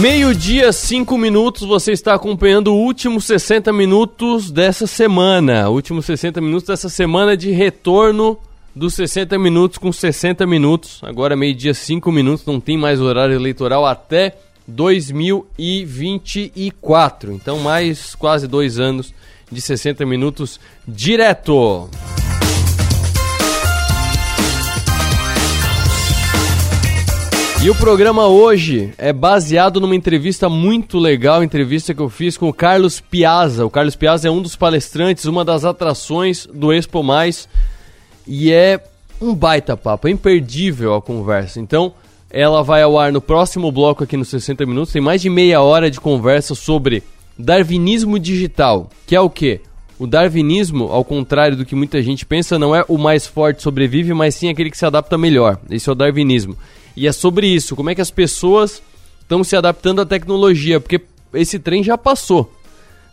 Meio-dia, 5 minutos, você está acompanhando o último 60 minutos dessa semana. Últimos 60 minutos dessa semana de retorno dos 60 minutos com 60 minutos. Agora, meio-dia, 5 minutos, não tem mais horário eleitoral até 2024. Então, mais quase dois anos de 60 minutos direto. E o programa hoje é baseado numa entrevista muito legal, entrevista que eu fiz com o Carlos Piazza. O Carlos Piazza é um dos palestrantes, uma das atrações do Expo Mais e é um baita papo, é imperdível a conversa. Então, ela vai ao ar no próximo bloco aqui nos 60 minutos. Tem mais de meia hora de conversa sobre darwinismo digital, que é o quê? O darwinismo, ao contrário do que muita gente pensa, não é o mais forte sobrevive, mas sim aquele que se adapta melhor. Esse é o darwinismo. E é sobre isso, como é que as pessoas estão se adaptando à tecnologia, porque esse trem já passou.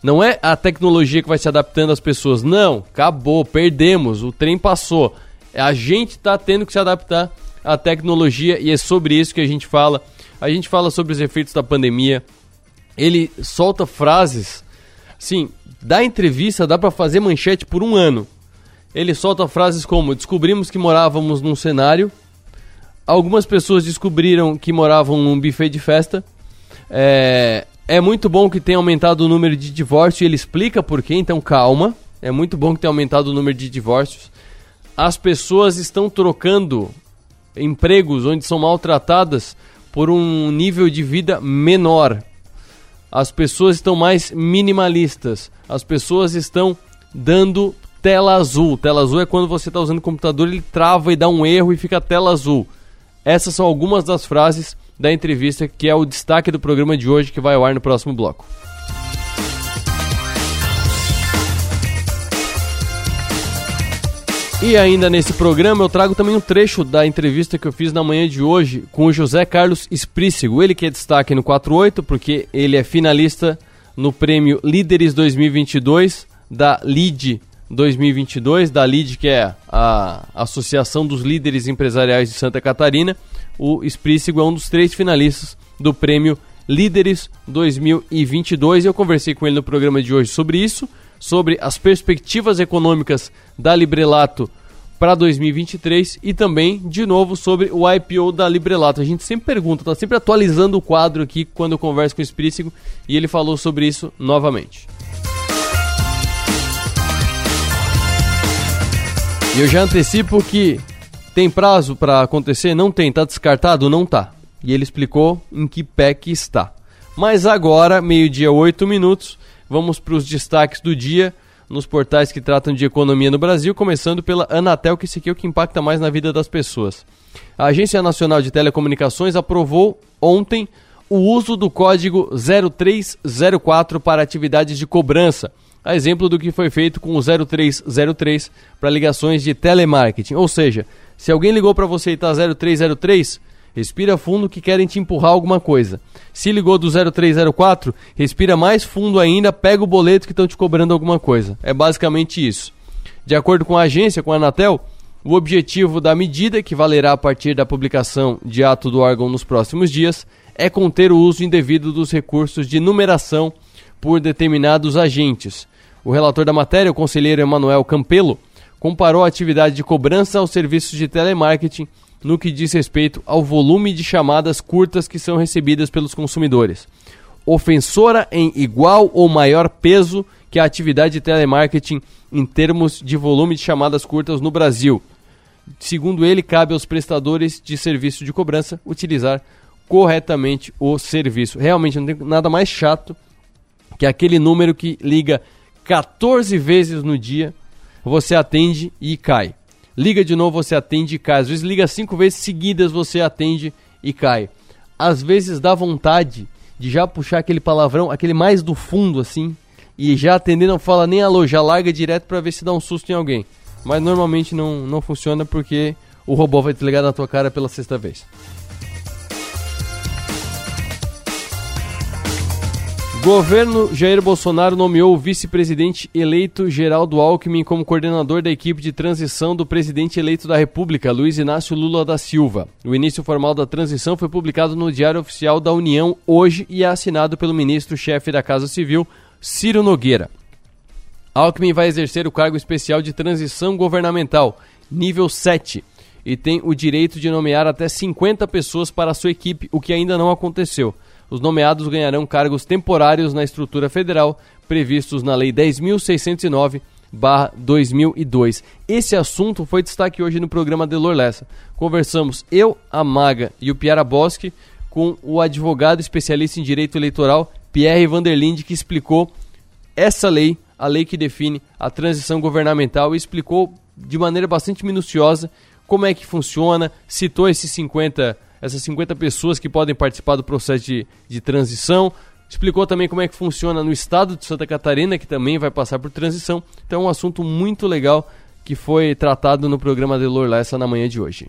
Não é a tecnologia que vai se adaptando às pessoas. Não, acabou, perdemos, o trem passou. A gente está tendo que se adaptar à tecnologia e é sobre isso que a gente fala. A gente fala sobre os efeitos da pandemia. Ele solta frases. Sim, da entrevista dá para fazer manchete por um ano. Ele solta frases como: descobrimos que morávamos num cenário algumas pessoas descobriram que moravam num buffet de festa. É, é muito bom que tenha aumentado o número de divórcios ele explica por quê, então calma. É muito bom que tenha aumentado o número de divórcios. As pessoas estão trocando empregos onde são maltratadas por um nível de vida menor. As pessoas estão mais minimalistas. As pessoas estão dando tela azul. Tela azul é quando você está usando o computador, ele trava e dá um erro e fica tela azul. Essas são algumas das frases da entrevista que é o destaque do programa de hoje que vai ao ar no próximo bloco. E ainda nesse programa eu trago também um trecho da entrevista que eu fiz na manhã de hoje com o José Carlos Esprícigo. Ele que é destaque no 48 porque ele é finalista no prêmio Líderes 2022 da LID 2022 da LID, que é a Associação dos Líderes Empresariais de Santa Catarina. O Esprícigo é um dos três finalistas do prêmio Líderes 2022. Eu conversei com ele no programa de hoje sobre isso, sobre as perspectivas econômicas da Librelato para 2023 e também, de novo, sobre o IPO da Librelato. A gente sempre pergunta, está sempre atualizando o quadro aqui quando eu converso com o Esprícigo e ele falou sobre isso novamente. E eu já antecipo que tem prazo para acontecer? Não tem. Tá descartado? Não tá. E ele explicou em que pé que está. Mas agora, meio-dia, 8 minutos, vamos para os destaques do dia nos portais que tratam de economia no Brasil, começando pela Anatel, que esse aqui é o que impacta mais na vida das pessoas. A Agência Nacional de Telecomunicações aprovou ontem o uso do código 0304 para atividades de cobrança a exemplo do que foi feito com o 0303 para ligações de telemarketing. Ou seja, se alguém ligou para você e está 0303, respira fundo que querem te empurrar alguma coisa. Se ligou do 0304, respira mais fundo ainda, pega o boleto que estão te cobrando alguma coisa. É basicamente isso. De acordo com a agência, com a Anatel, o objetivo da medida, que valerá a partir da publicação de ato do órgão nos próximos dias, é conter o uso indevido dos recursos de numeração por determinados agentes, o relator da matéria, o conselheiro Emanuel Campelo, comparou a atividade de cobrança aos serviços de telemarketing no que diz respeito ao volume de chamadas curtas que são recebidas pelos consumidores. Ofensora em igual ou maior peso que a atividade de telemarketing em termos de volume de chamadas curtas no Brasil. Segundo ele, cabe aos prestadores de serviço de cobrança utilizar corretamente o serviço. Realmente não tem nada mais chato que aquele número que liga 14 vezes no dia, você atende e cai. Liga de novo, você atende e cai. Às vezes liga cinco vezes seguidas, você atende e cai. Às vezes dá vontade de já puxar aquele palavrão, aquele mais do fundo assim, e já atender não fala nem alô, já larga direto para ver se dá um susto em alguém. Mas normalmente não, não funciona porque o robô vai te ligar na tua cara pela sexta vez. Governo Jair Bolsonaro nomeou o vice-presidente eleito Geraldo Alckmin como coordenador da equipe de transição do presidente eleito da República, Luiz Inácio Lula da Silva. O início formal da transição foi publicado no Diário Oficial da União hoje e é assinado pelo ministro-chefe da Casa Civil, Ciro Nogueira. Alckmin vai exercer o cargo especial de transição governamental, nível 7, e tem o direito de nomear até 50 pessoas para a sua equipe, o que ainda não aconteceu os nomeados ganharão cargos temporários na estrutura federal previstos na Lei 10.609. 2002. Esse assunto foi destaque hoje no programa Delor Lessa. Conversamos eu, a Maga e o Piara Bosque com o advogado especialista em direito eleitoral Pierre Vanderlinde que explicou essa lei, a lei que define a transição governamental e explicou de maneira bastante minuciosa como é que funciona, citou esses 50 essas 50 pessoas que podem participar do processo de, de transição. Explicou também como é que funciona no estado de Santa Catarina, que também vai passar por transição. Então, é um assunto muito legal que foi tratado no programa de Lessa na manhã de hoje.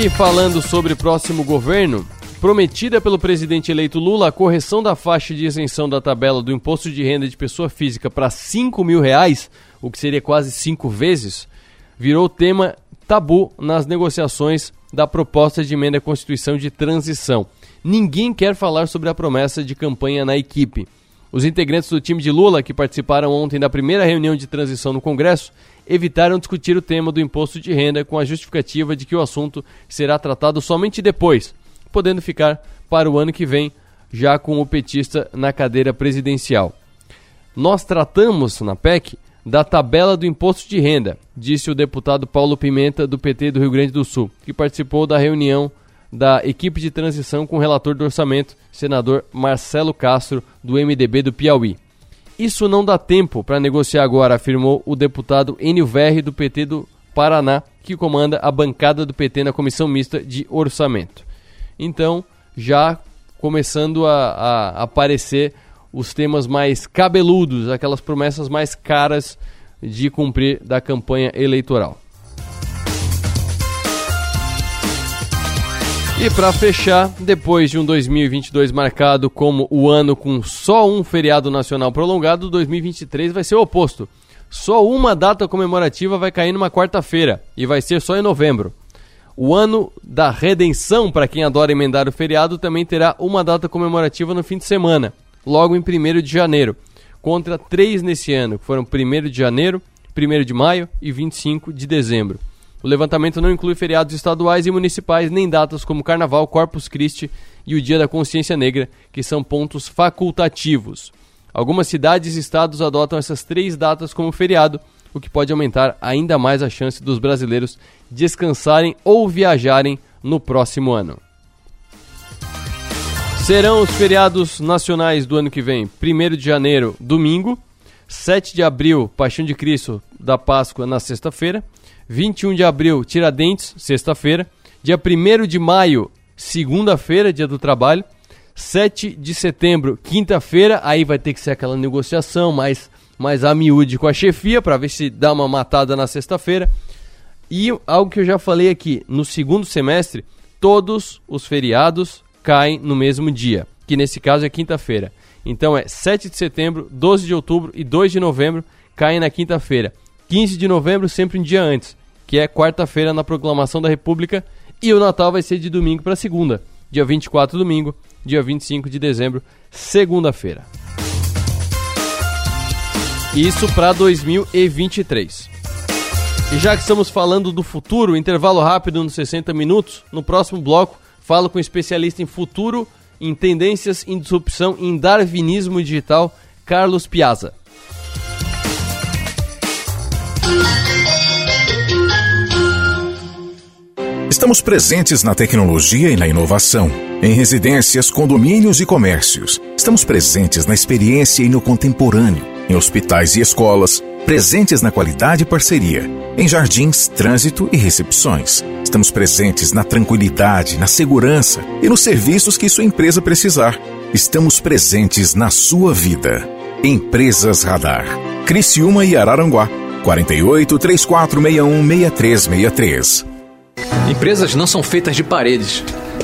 E falando sobre próximo governo, prometida pelo presidente eleito Lula, a correção da faixa de isenção da tabela do imposto de renda de pessoa física para 5 mil reais o que seria quase cinco vezes, virou tema tabu nas negociações da proposta de emenda à Constituição de transição. Ninguém quer falar sobre a promessa de campanha na equipe. Os integrantes do time de Lula, que participaram ontem da primeira reunião de transição no Congresso, evitaram discutir o tema do imposto de renda com a justificativa de que o assunto será tratado somente depois, podendo ficar para o ano que vem, já com o petista na cadeira presidencial. Nós tratamos na PEC da tabela do imposto de renda, disse o deputado Paulo Pimenta, do PT do Rio Grande do Sul, que participou da reunião da equipe de transição com o relator do orçamento, senador Marcelo Castro, do MDB do Piauí. Isso não dá tempo para negociar agora, afirmou o deputado Enio Verri, do PT do Paraná, que comanda a bancada do PT na comissão mista de orçamento. Então, já começando a, a aparecer os temas mais cabeludos, aquelas promessas mais caras de cumprir da campanha eleitoral. E para fechar, depois de um 2022 marcado como o ano com só um feriado nacional prolongado, 2023 vai ser o oposto. Só uma data comemorativa vai cair numa quarta-feira e vai ser só em novembro. O ano da redenção, para quem adora emendar o feriado, também terá uma data comemorativa no fim de semana logo em 1 de janeiro, contra três nesse ano, que foram 1 de janeiro, 1 de maio e 25 de dezembro. O levantamento não inclui feriados estaduais e municipais, nem datas como Carnaval, Corpus Christi e o Dia da Consciência Negra, que são pontos facultativos. Algumas cidades e estados adotam essas três datas como feriado, o que pode aumentar ainda mais a chance dos brasileiros descansarem ou viajarem no próximo ano. Serão os feriados nacionais do ano que vem: 1 de janeiro, domingo, 7 de abril, Paixão de Cristo da Páscoa na sexta-feira, 21 de abril, Tiradentes, sexta-feira, dia 1 de maio, segunda-feira, dia do trabalho, 7 de setembro, quinta-feira, aí vai ter que ser aquela negociação mais, mais a miúde com a chefia para ver se dá uma matada na sexta-feira. E algo que eu já falei aqui, no segundo semestre, todos os feriados caem no mesmo dia, que nesse caso é quinta-feira. Então é 7 de setembro, 12 de outubro e 2 de novembro caem na quinta-feira. 15 de novembro sempre um dia antes, que é quarta-feira na proclamação da República, e o Natal vai ser de domingo para segunda, dia 24 domingo, dia 25 de dezembro, segunda-feira. Isso para 2023. E já que estamos falando do futuro, intervalo rápido nos 60 minutos, no próximo bloco Falo com especialista em futuro, em tendências, em disrupção, em darwinismo digital, Carlos Piazza. Estamos presentes na tecnologia e na inovação, em residências, condomínios e comércios. Estamos presentes na experiência e no contemporâneo, em hospitais e escolas, presentes na qualidade e parceria, em jardins, trânsito e recepções. Estamos presentes na tranquilidade, na segurança e nos serviços que sua empresa precisar. Estamos presentes na sua vida. Empresas Radar. Criciúma e Araranguá. 48 3461 6363. Empresas não são feitas de paredes,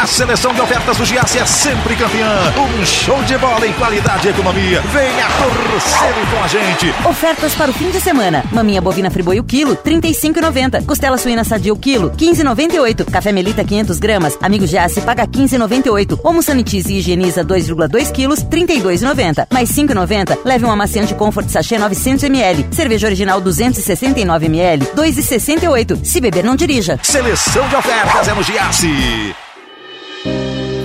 A seleção de ofertas do Giasse é sempre campeã. Um show de bola em qualidade e economia. Venha torcer com a gente. Ofertas para o fim de semana. Maminha bovina friboi o quilo, 35,90. Costela suína sadia o quilo, 15,98. Café Melita 500 gramas. Amigo Giasse paga 15,98. Homo Sanitize e higieniza 2,2 quilos, 32,90. Mais 5,90. Leve um amaciante Comfort Sachê 900 ml. Cerveja original 269 ml, 2,68. Se beber não dirija. Seleção de ofertas é no Giasse.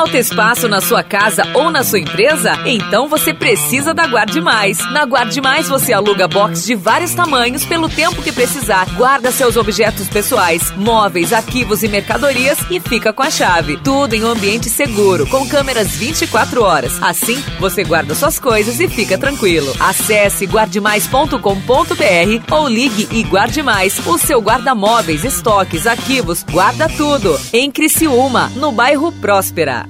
Falta espaço na sua casa ou na sua empresa? Então você precisa da Guarde Mais. Na Guarde Mais você aluga box de vários tamanhos pelo tempo que precisar. Guarda seus objetos pessoais, móveis, arquivos e mercadorias e fica com a chave. Tudo em um ambiente seguro, com câmeras 24 horas. Assim, você guarda suas coisas e fica tranquilo. Acesse guardemais.com.br ou ligue e guarde mais. O seu guarda-móveis, estoques, arquivos, guarda tudo. Em Criciúma, no bairro Próspera.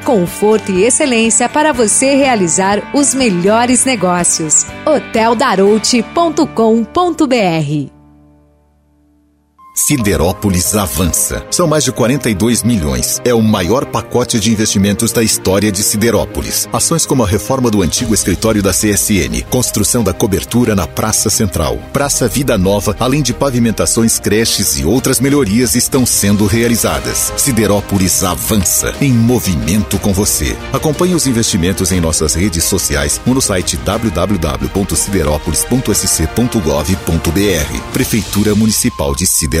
conforto e excelência para você realizar os melhores negócios. hoteldarouti.com.br Siderópolis avança. São mais de 42 milhões. É o maior pacote de investimentos da história de Siderópolis. Ações como a reforma do antigo escritório da CSN, construção da cobertura na Praça Central, Praça Vida Nova, além de pavimentações, creches e outras melhorias estão sendo realizadas. Siderópolis avança em movimento com você. Acompanhe os investimentos em nossas redes sociais ou no site www.siderópolis.sc.gov.br. Prefeitura Municipal de Siderópolis.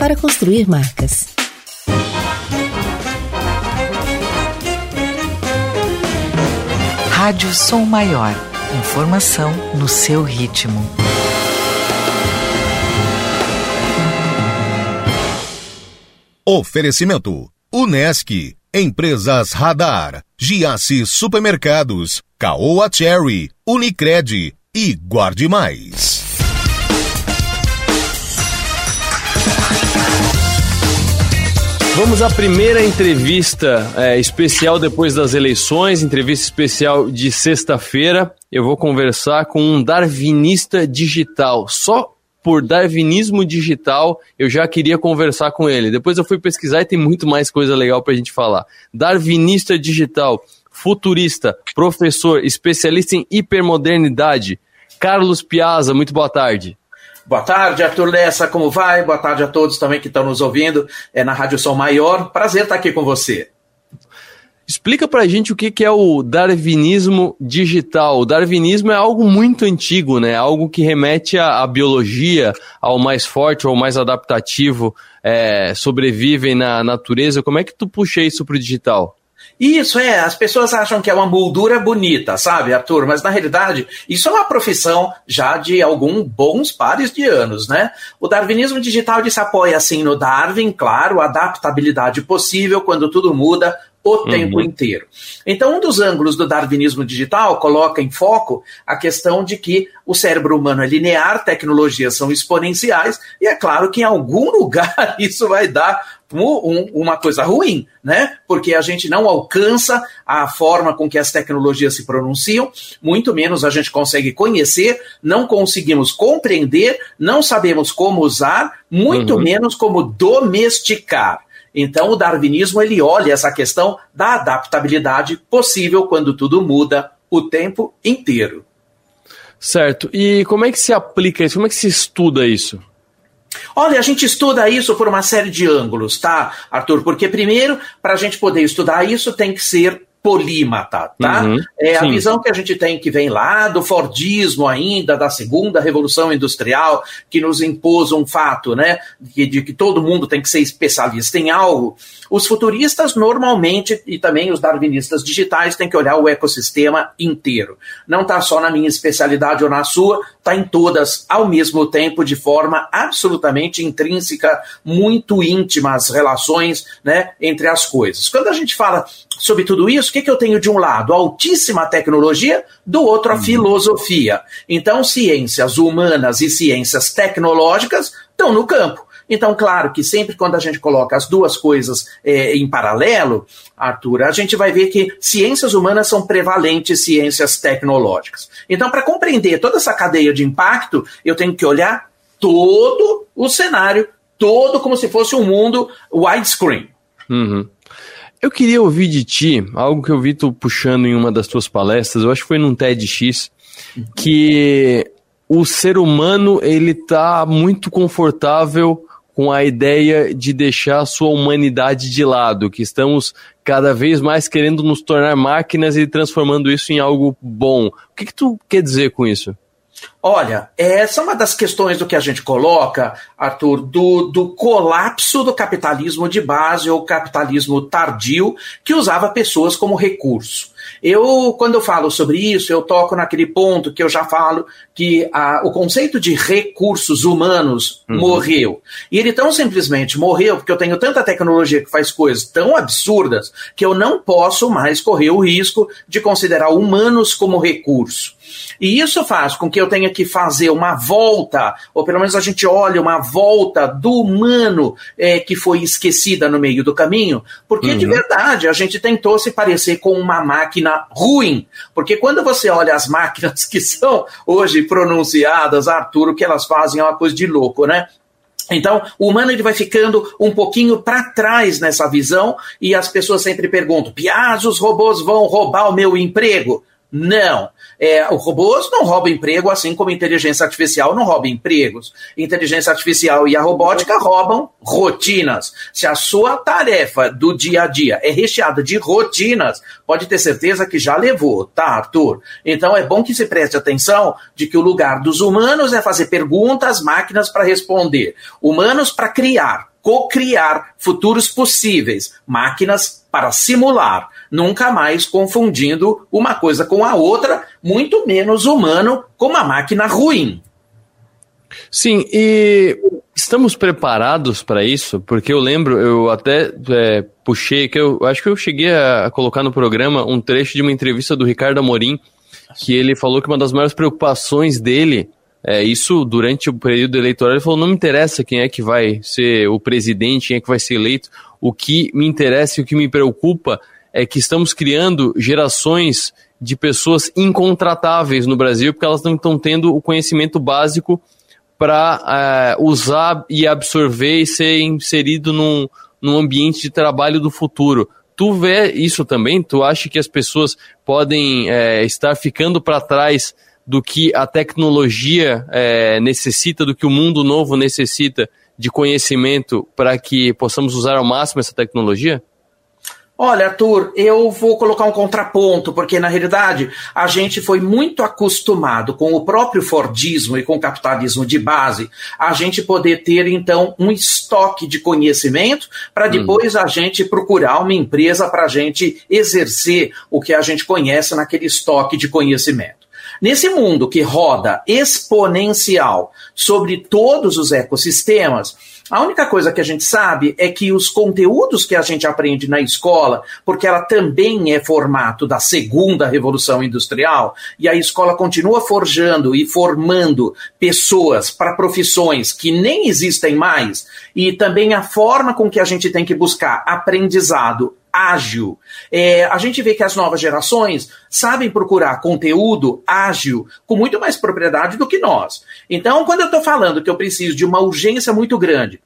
para construir marcas. Rádio Som Maior. Informação no seu ritmo. Oferecimento: Unesc, Empresas Radar, Giasse Supermercados, Caoa Cherry, Unicred e Guarde Mais. Vamos à primeira entrevista é, especial depois das eleições, entrevista especial de sexta-feira. Eu vou conversar com um darwinista digital. Só por darwinismo digital eu já queria conversar com ele. Depois eu fui pesquisar e tem muito mais coisa legal para a gente falar. Darwinista digital, futurista, professor, especialista em hipermodernidade. Carlos Piazza, muito boa tarde. Boa tarde, Arthur Lessa, como vai? Boa tarde a todos também que estão nos ouvindo é, na Rádio Som Maior. Prazer estar aqui com você. Explica pra gente o que, é o darwinismo digital. O darwinismo é algo muito antigo, né? Algo que remete à, à biologia, ao mais forte, ao mais adaptativo, é, sobrevivem na natureza. Como é que tu puxa isso pro digital? Isso é, as pessoas acham que é uma moldura bonita, sabe, Arthur? Mas na realidade, isso é uma profissão já de alguns bons pares de anos, né? O darwinismo digital se apoia assim no Darwin, claro, adaptabilidade possível quando tudo muda, o uhum. tempo inteiro. Então, um dos ângulos do darwinismo digital coloca em foco a questão de que o cérebro humano é linear, tecnologias são exponenciais, e é claro que em algum lugar isso vai dar um, uma coisa ruim, né? Porque a gente não alcança a forma com que as tecnologias se pronunciam, muito menos a gente consegue conhecer, não conseguimos compreender, não sabemos como usar, muito uhum. menos como domesticar. Então, o darwinismo ele olha essa questão da adaptabilidade possível quando tudo muda o tempo inteiro. Certo. E como é que se aplica isso? Como é que se estuda isso? Olha, a gente estuda isso por uma série de ângulos, tá, Arthur? Porque, primeiro, para a gente poder estudar isso, tem que ser polímata, tá? Uhum, é a sim. visão que a gente tem que vem lá do Fordismo ainda, da segunda revolução industrial, que nos impôs um fato, né? De, de, que todo mundo tem que ser especialista em algo. Os futuristas normalmente, e também os darwinistas digitais, têm que olhar o ecossistema inteiro. Não está só na minha especialidade ou na sua, está em todas ao mesmo tempo, de forma absolutamente intrínseca, muito íntima as relações né, entre as coisas. Quando a gente fala sobre tudo isso, o que, que eu tenho de um lado? A altíssima tecnologia, do outro a uhum. filosofia. Então, ciências humanas e ciências tecnológicas estão no campo. Então, claro que sempre quando a gente coloca as duas coisas é, em paralelo, Arthur, a gente vai ver que ciências humanas são prevalentes ciências tecnológicas. Então, para compreender toda essa cadeia de impacto, eu tenho que olhar todo o cenário, todo como se fosse um mundo widescreen. Uhum. Eu queria ouvir de ti algo que eu vi tu puxando em uma das tuas palestras, eu acho que foi num TEDx, que o ser humano ele tá muito confortável com a ideia de deixar a sua humanidade de lado, que estamos cada vez mais querendo nos tornar máquinas e transformando isso em algo bom. O que, que tu quer dizer com isso? Olha, essa é uma das questões do que a gente coloca, Arthur, do, do colapso do capitalismo de base ou capitalismo tardio que usava pessoas como recurso. Eu, quando eu falo sobre isso, eu toco naquele ponto que eu já falo que a, o conceito de recursos humanos uhum. morreu. E ele tão simplesmente morreu porque eu tenho tanta tecnologia que faz coisas tão absurdas que eu não posso mais correr o risco de considerar humanos como recurso. E isso faz com que eu tenha que fazer uma volta, ou pelo menos a gente olhe uma volta do humano é, que foi esquecida no meio do caminho, porque uhum. de verdade a gente tentou se parecer com uma máquina ruim. Porque quando você olha as máquinas que são hoje pronunciadas, Arthur, o que elas fazem é uma coisa de louco, né? Então, o humano ele vai ficando um pouquinho para trás nessa visão e as pessoas sempre perguntam: Piaz, os robôs vão roubar o meu emprego? Não. É, os robôs não roubam emprego, assim como inteligência artificial não rouba empregos. Inteligência artificial e a robótica roubam rotinas. Se a sua tarefa do dia a dia é recheada de rotinas, pode ter certeza que já levou, tá, Arthur? Então é bom que se preste atenção de que o lugar dos humanos é fazer perguntas, máquinas para responder. Humanos para criar, co-criar futuros possíveis, máquinas para simular, nunca mais confundindo uma coisa com a outra, muito menos humano com uma máquina ruim. Sim, e estamos preparados para isso? Porque eu lembro, eu até é, puxei, que eu acho que eu cheguei a colocar no programa um trecho de uma entrevista do Ricardo Amorim, que ele falou que uma das maiores preocupações dele é, isso durante o período eleitoral, ele falou: não me interessa quem é que vai ser o presidente, quem é que vai ser eleito. O que me interessa e o que me preocupa é que estamos criando gerações de pessoas incontratáveis no Brasil, porque elas não estão tendo o conhecimento básico para é, usar e absorver e ser inserido num, num ambiente de trabalho do futuro. Tu vê isso também? Tu acha que as pessoas podem é, estar ficando para trás do que a tecnologia é, necessita, do que o mundo novo necessita de conhecimento para que possamos usar ao máximo essa tecnologia? Olha, Arthur, eu vou colocar um contraponto, porque na realidade a gente foi muito acostumado com o próprio Fordismo e com o capitalismo de base, a gente poder ter então um estoque de conhecimento para hum. depois hum. a gente procurar uma empresa para a gente exercer o que a gente conhece naquele estoque de conhecimento. Nesse mundo que roda exponencial sobre todos os ecossistemas, a única coisa que a gente sabe é que os conteúdos que a gente aprende na escola, porque ela também é formato da segunda revolução industrial, e a escola continua forjando e formando pessoas para profissões que nem existem mais, e também a forma com que a gente tem que buscar aprendizado ágil. É, a gente vê que as novas gerações sabem procurar conteúdo ágil com muito mais propriedade do que nós. Então, quando eu estou falando que eu preciso de uma urgência muito grande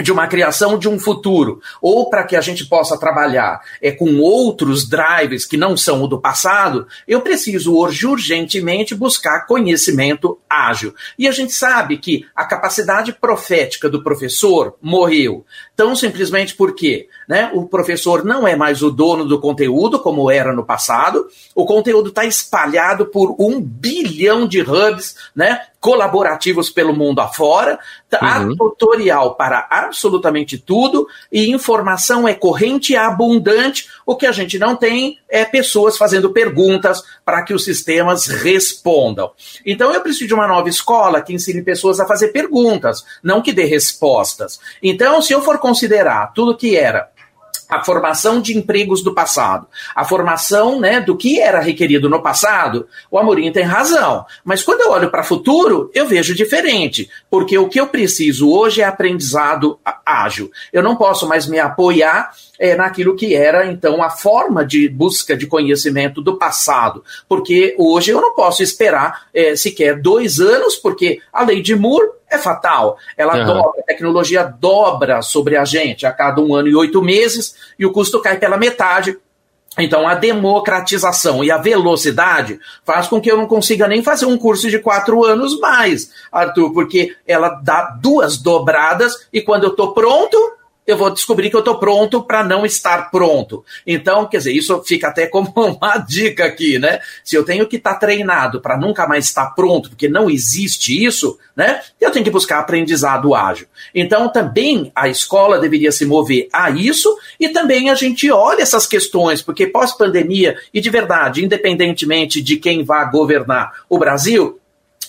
de uma criação de um futuro, ou para que a gente possa trabalhar é, com outros drivers que não são o do passado, eu preciso hoje urgentemente buscar conhecimento ágil. E a gente sabe que a capacidade profética do professor morreu, tão simplesmente porque né, o professor não é mais o dono do conteúdo, como era no passado, o conteúdo está espalhado por um bilhão de hubs, né, colaborativos pelo mundo afora, tá uhum. tutorial para absolutamente tudo e informação é corrente e abundante. O que a gente não tem é pessoas fazendo perguntas para que os sistemas respondam. Então eu preciso de uma nova escola que ensine pessoas a fazer perguntas, não que dê respostas. Então, se eu for considerar tudo que era a formação de empregos do passado, a formação né, do que era requerido no passado, o Amorim tem razão. Mas quando eu olho para o futuro, eu vejo diferente, porque o que eu preciso hoje é aprendizado ágil. Eu não posso mais me apoiar é, naquilo que era, então, a forma de busca de conhecimento do passado. Porque hoje eu não posso esperar é, sequer dois anos, porque a lei de Moore é fatal. Ela uhum. dobra, a tecnologia dobra sobre a gente a cada um ano e oito meses, e o custo cai pela metade. Então, a democratização e a velocidade faz com que eu não consiga nem fazer um curso de quatro anos mais, Arthur, porque ela dá duas dobradas e quando eu estou pronto, eu vou descobrir que eu estou pronto para não estar pronto. Então, quer dizer, isso fica até como uma dica aqui, né? Se eu tenho que estar tá treinado para nunca mais estar pronto, porque não existe isso, né? Eu tenho que buscar aprendizado ágil. Então, também a escola deveria se mover a isso e também a gente olha essas questões, porque pós-pandemia, e de verdade, independentemente de quem vá governar o Brasil,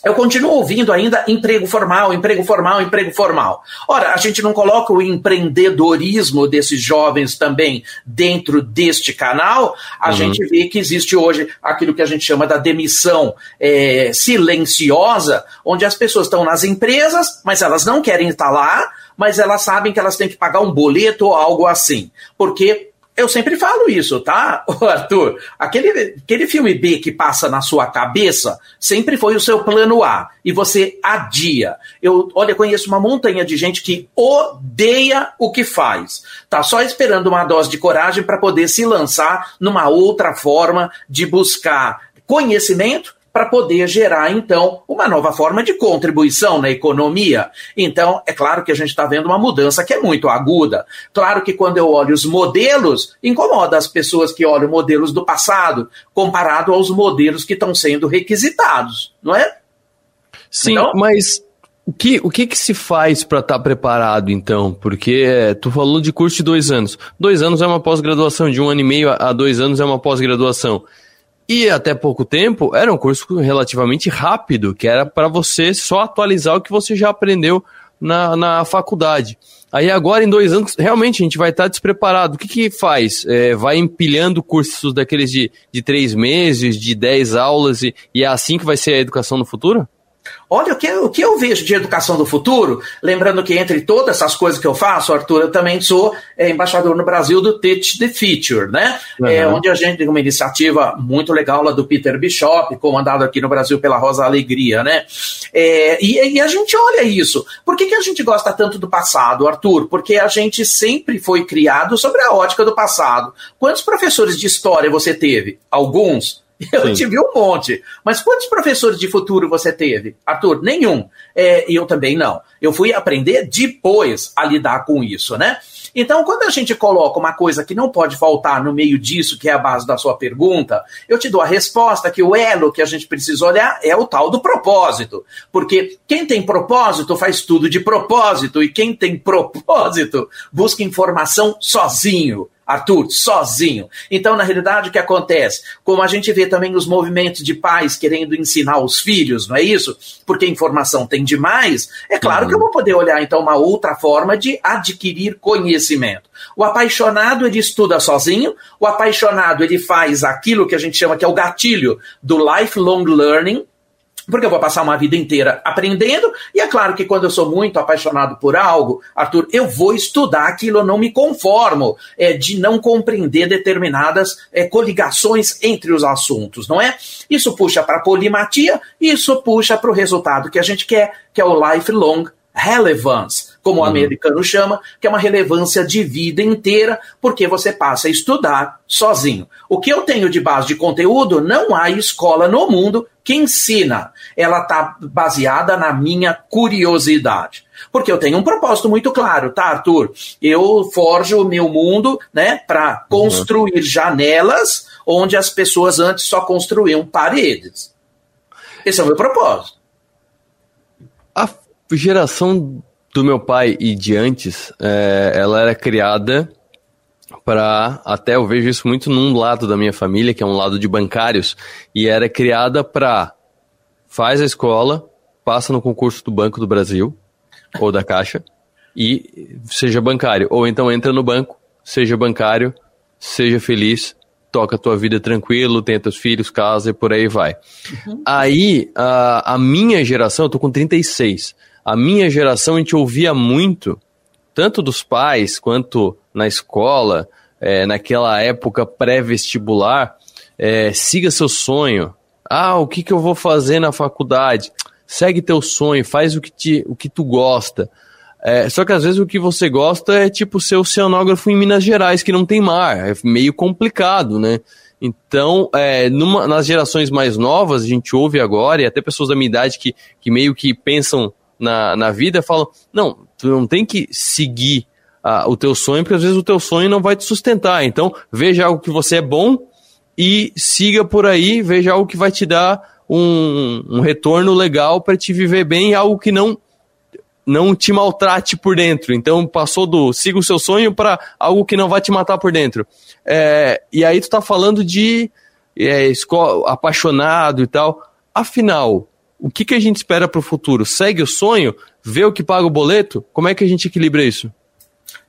eu continuo ouvindo ainda emprego formal, emprego formal, emprego formal. Ora, a gente não coloca o empreendedorismo desses jovens também dentro deste canal, a uhum. gente vê que existe hoje aquilo que a gente chama da demissão é, silenciosa, onde as pessoas estão nas empresas, mas elas não querem estar lá, mas elas sabem que elas têm que pagar um boleto ou algo assim. Porque eu sempre falo isso, tá, Arthur? Aquele, aquele filme B que passa na sua cabeça sempre foi o seu plano A e você adia. Eu, olha, conheço uma montanha de gente que odeia o que faz. Tá só esperando uma dose de coragem para poder se lançar numa outra forma de buscar conhecimento para poder gerar, então, uma nova forma de contribuição na economia. Então, é claro que a gente está vendo uma mudança que é muito aguda. Claro que quando eu olho os modelos, incomoda as pessoas que olham modelos do passado, comparado aos modelos que estão sendo requisitados, não é? Sim, então, mas o que, o que que se faz para estar tá preparado, então? Porque é, tu falou de curso de dois anos. Dois anos é uma pós-graduação, de um ano e meio a dois anos é uma pós-graduação. E até pouco tempo era um curso relativamente rápido, que era para você só atualizar o que você já aprendeu na, na faculdade. Aí agora, em dois anos, realmente a gente vai estar despreparado. O que, que faz? É, vai empilhando cursos daqueles de, de três meses, de dez aulas, e, e é assim que vai ser a educação no futuro? Olha, o que, o que eu vejo de educação do futuro, lembrando que entre todas essas coisas que eu faço, Arthur, eu também sou é, embaixador no Brasil do Teach the Future, né? Uhum. É, onde a gente tem uma iniciativa muito legal lá do Peter Bishop, comandado aqui no Brasil pela Rosa Alegria, né? É, e, e, a gente olha isso. Por que, que a gente gosta tanto do passado, Arthur? Porque a gente sempre foi criado sobre a ótica do passado. Quantos professores de história você teve? Alguns? Eu Sim. tive um monte. Mas quantos professores de futuro você teve? Arthur, nenhum. É, eu também não. Eu fui aprender depois a lidar com isso, né? Então, quando a gente coloca uma coisa que não pode faltar no meio disso, que é a base da sua pergunta, eu te dou a resposta que o elo que a gente precisa olhar é o tal do propósito. Porque quem tem propósito faz tudo de propósito, e quem tem propósito busca informação sozinho. Arthur, sozinho. Então, na realidade, o que acontece? Como a gente vê também os movimentos de pais querendo ensinar os filhos, não é isso? Porque informação tem demais, é claro uhum. que eu vou poder olhar, então, uma outra forma de adquirir conhecimento. O apaixonado, ele estuda sozinho, o apaixonado, ele faz aquilo que a gente chama que é o gatilho do lifelong learning, porque eu vou passar uma vida inteira aprendendo, e é claro que quando eu sou muito apaixonado por algo, Arthur, eu vou estudar aquilo, eu não me conformo é, de não compreender determinadas é, coligações entre os assuntos, não é? Isso puxa para a polimatia, isso puxa para o resultado que a gente quer, que é o lifelong relevance, como o uhum. americano chama, que é uma relevância de vida inteira, porque você passa a estudar sozinho. O que eu tenho de base de conteúdo, não há escola no mundo que ensina. Ela está baseada na minha curiosidade. Porque eu tenho um propósito muito claro, tá, Arthur? Eu forjo o meu mundo, né, para uhum. construir janelas onde as pessoas antes só construíam paredes. Esse é o meu propósito. A geração do meu pai e de antes, é, ela era criada para até eu vejo isso muito num lado da minha família, que é um lado de bancários, e era criada para faz a escola, passa no concurso do Banco do Brasil ou da Caixa e seja bancário, ou então entra no banco, seja bancário, seja feliz, toca a tua vida tranquilo, tem teus filhos, casa e por aí vai. Uhum. Aí, a, a minha geração, eu tô com 36, a minha geração a gente ouvia muito, tanto dos pais quanto na escola, é, naquela época pré-vestibular, é, siga seu sonho. Ah, o que, que eu vou fazer na faculdade? Segue teu sonho, faz o que, te, o que tu gosta. É, só que às vezes o que você gosta é tipo ser oceanógrafo em Minas Gerais, que não tem mar. É meio complicado, né? Então, é, numa, nas gerações mais novas, a gente ouve agora, e até pessoas da minha idade que, que meio que pensam na, na vida, falam: não, tu não tem que seguir ah, o teu sonho, porque às vezes o teu sonho não vai te sustentar. Então, veja algo que você é bom e siga por aí, veja algo que vai te dar um, um retorno legal para te viver bem, algo que não não te maltrate por dentro. Então passou do siga o seu sonho para algo que não vai te matar por dentro. É, e aí tu tá falando de é, escola, apaixonado e tal. Afinal, o que, que a gente espera para o futuro? Segue o sonho? Vê o que paga o boleto? Como é que a gente equilibra isso?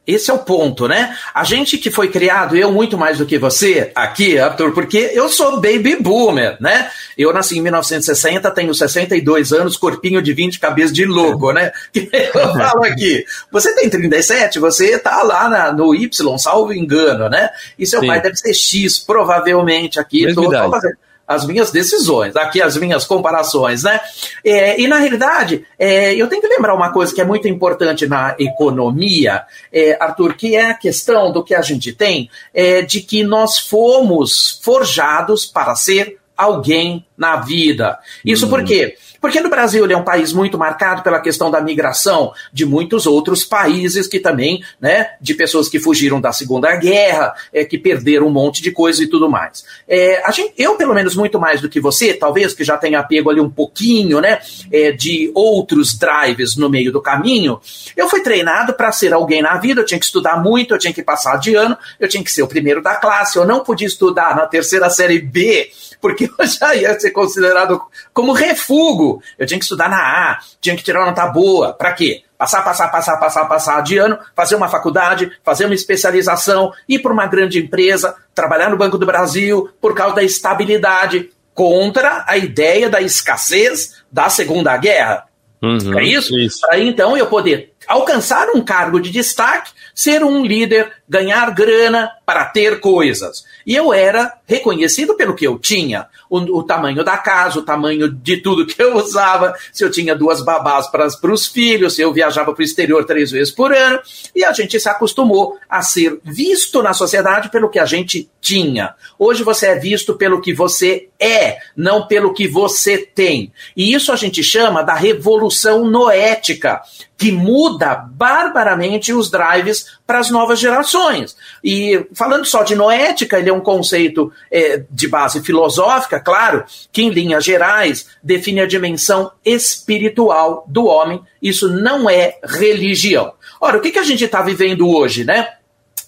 Esse é o ponto, né? A gente que foi criado, eu muito mais do que você aqui, Arthur, porque eu sou baby boomer, né? Eu nasci em 1960, tenho 62 anos, corpinho de 20, cabeça de louco, né? Eu falo aqui. Você tem 37, você tá lá na, no Y, salvo engano, né? E seu Sim. pai deve ser X, provavelmente aqui. Tô, tô fazendo as minhas decisões, aqui as minhas comparações, né? É, e na realidade, é, eu tenho que lembrar uma coisa que é muito importante na economia, é, Arthur, que é a questão do que a gente tem, é, de que nós fomos forjados para ser alguém na vida. Isso hum. por quê? Porque no Brasil ele é um país muito marcado pela questão da migração de muitos outros países que também, né, de pessoas que fugiram da Segunda Guerra, é, que perderam um monte de coisa e tudo mais. É, a gente, eu, pelo menos, muito mais do que você, talvez que já tenha pego ali um pouquinho, né, é, de outros drives no meio do caminho, eu fui treinado para ser alguém na vida, eu tinha que estudar muito, eu tinha que passar de ano, eu tinha que ser o primeiro da classe, eu não podia estudar na terceira série B, porque eu já ia ser considerado como refugo. Eu tinha que estudar na A, tinha que tirar uma nota boa. Para quê? Passar, passar, passar, passar, passar de ano, fazer uma faculdade, fazer uma especialização, ir para uma grande empresa, trabalhar no Banco do Brasil por causa da estabilidade. contra a ideia da escassez da Segunda Guerra. Uhum, é isso? isso. Aí então eu poder alcançar um cargo de destaque, ser um líder, ganhar grana para ter coisas. E eu era reconhecido pelo que eu tinha. O, o tamanho da casa, o tamanho de tudo que eu usava, se eu tinha duas babás para os filhos, se eu viajava para o exterior três vezes por ano. E a gente se acostumou a ser visto na sociedade pelo que a gente tinha. Hoje você é visto pelo que você é, não pelo que você tem. E isso a gente chama da revolução noética, que muda barbaramente os drives para as novas gerações. E falando só de noética, ele é um conceito é, de base filosófica, claro, que em linhas gerais define a dimensão espiritual do homem. Isso não é religião. Ora, o que, que a gente está vivendo hoje, né?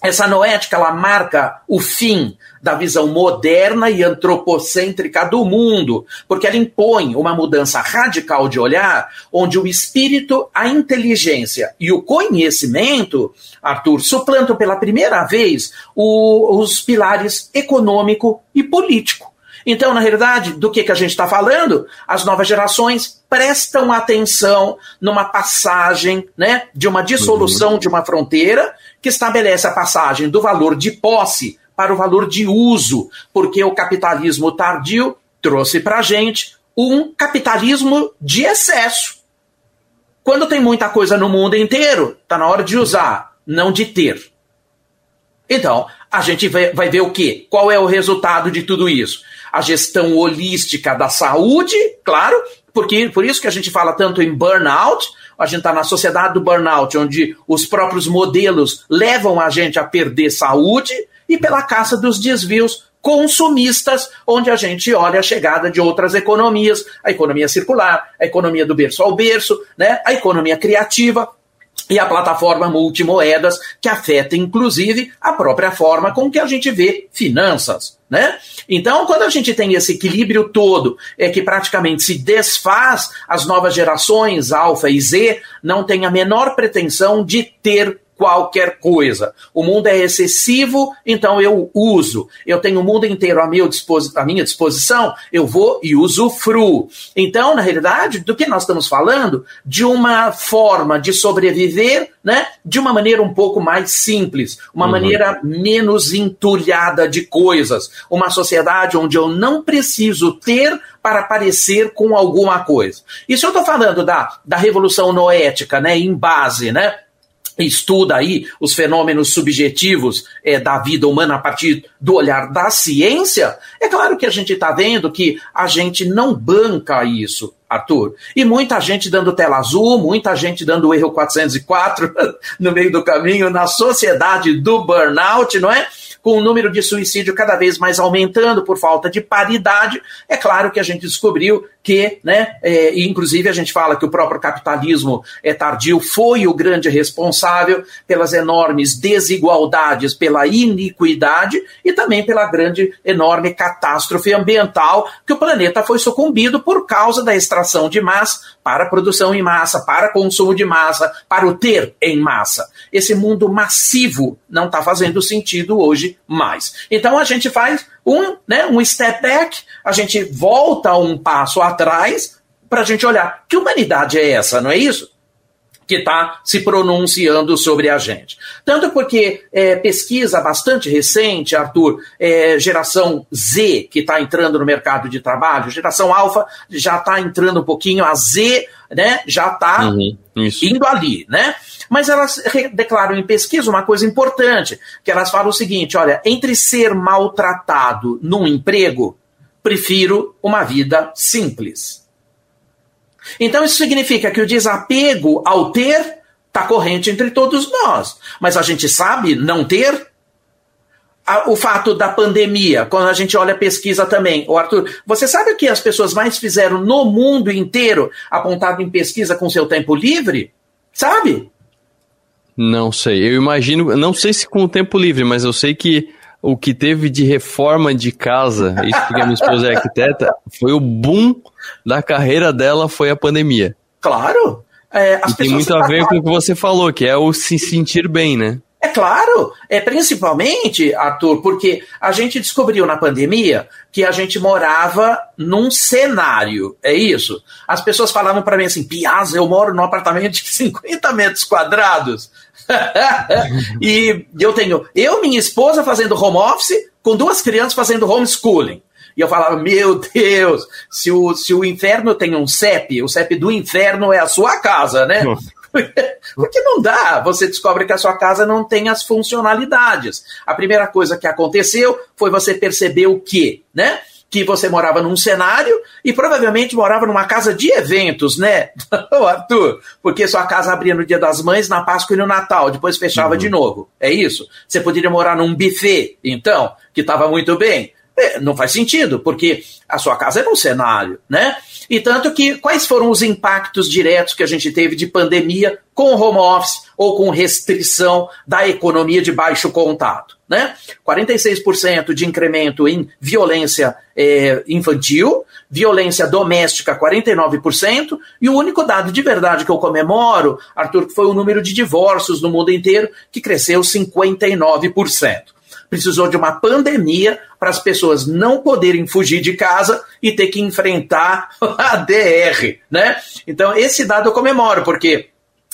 Essa noética ela marca o fim da visão moderna e antropocêntrica do mundo, porque ela impõe uma mudança radical de olhar, onde o espírito, a inteligência e o conhecimento, Arthur, suplantam pela primeira vez o, os pilares econômico e político. Então, na realidade, do que, que a gente está falando? As novas gerações prestam atenção numa passagem né, de uma dissolução uhum. de uma fronteira que estabelece a passagem do valor de posse para o valor de uso, porque o capitalismo tardio trouxe para a gente um capitalismo de excesso. Quando tem muita coisa no mundo inteiro, está na hora de usar, não de ter. Então, a gente vai ver o quê? Qual é o resultado de tudo isso? A gestão holística da saúde, claro, porque por isso que a gente fala tanto em burnout, a gente está na sociedade do burnout, onde os próprios modelos levam a gente a perder saúde, e pela caça dos desvios consumistas, onde a gente olha a chegada de outras economias, a economia circular, a economia do berço ao berço, né, a economia criativa, e a plataforma multimoedas, que afeta inclusive a própria forma com que a gente vê finanças. Né? Então, quando a gente tem esse equilíbrio todo, é que praticamente se desfaz, as novas gerações, Alfa e Z, não têm a menor pretensão de ter qualquer coisa. O mundo é excessivo, então eu uso. Eu tenho o mundo inteiro à, meu à minha disposição, eu vou e usufruo. Então, na realidade, do que nós estamos falando? De uma forma de sobreviver né, de uma maneira um pouco mais simples, uma uhum. maneira menos entulhada de coisas. Uma sociedade onde eu não preciso ter para parecer com alguma coisa. Isso eu estou falando da, da revolução noética, né, em base, né? Estuda aí os fenômenos subjetivos é, da vida humana a partir do olhar da ciência, é claro que a gente está vendo que a gente não banca isso, Arthur. E muita gente dando tela azul, muita gente dando o erro 404 no meio do caminho, na sociedade do burnout, não é? Com o número de suicídio cada vez mais aumentando por falta de paridade, é claro que a gente descobriu que, né, é, inclusive a gente fala que o próprio capitalismo é tardio foi o grande responsável pelas enormes desigualdades, pela iniquidade e também pela grande, enorme catástrofe ambiental que o planeta foi sucumbido por causa da extração de massa para produção em massa, para consumo de massa, para o ter em massa. Esse mundo massivo não está fazendo sentido hoje mais. Então a gente faz um, né, um step back, a gente volta um passo atrás para a gente olhar que humanidade é essa, não é isso? Que está se pronunciando sobre a gente. Tanto porque é, pesquisa bastante recente, Arthur, é, geração Z, que está entrando no mercado de trabalho, geração alfa já está entrando um pouquinho, a Z né, já está uhum, indo ali, né? Mas elas declaram em pesquisa uma coisa importante, que elas falam o seguinte, olha, entre ser maltratado num emprego, prefiro uma vida simples. Então isso significa que o desapego ao ter está corrente entre todos nós. Mas a gente sabe não ter. O fato da pandemia, quando a gente olha a pesquisa também, o Arthur, você sabe o que as pessoas mais fizeram no mundo inteiro, apontado em pesquisa com seu tempo livre? Sabe? Não sei. Eu imagino, não sei se com o tempo livre, mas eu sei que o que teve de reforma de casa, isso porque a minha esposa é arquiteta, foi o boom da carreira dela, foi a pandemia. Claro. É, e tem muito a ver com o que você falou, que é o se sentir bem, né? É claro, é principalmente, Arthur, porque a gente descobriu na pandemia que a gente morava num cenário, é isso? As pessoas falavam para mim assim, Piazza, eu moro num apartamento de 50 metros quadrados. e eu tenho eu, minha esposa fazendo home office, com duas crianças fazendo homeschooling. E eu falava, meu Deus, se o, se o inferno tem um CEP, o CEP do inferno é a sua casa, né? Porque não dá, você descobre que a sua casa não tem as funcionalidades. A primeira coisa que aconteceu foi você perceber o quê, né? Que você morava num cenário e provavelmente morava numa casa de eventos, né, Arthur? Porque sua casa abria no Dia das Mães, na Páscoa e no Natal, depois fechava uhum. de novo. É isso? Você poderia morar num buffet, então, que estava muito bem. É, não faz sentido, porque a sua casa era um cenário, né? E tanto que quais foram os impactos diretos que a gente teve de pandemia com home office ou com restrição da economia de baixo contato? Né? 46% de incremento em violência é, infantil, violência doméstica 49%, e o único dado de verdade que eu comemoro, Arthur, foi o número de divórcios no mundo inteiro, que cresceu 59% precisou de uma pandemia para as pessoas não poderem fugir de casa e ter que enfrentar a DR, né? Então, esse dado eu comemoro, porque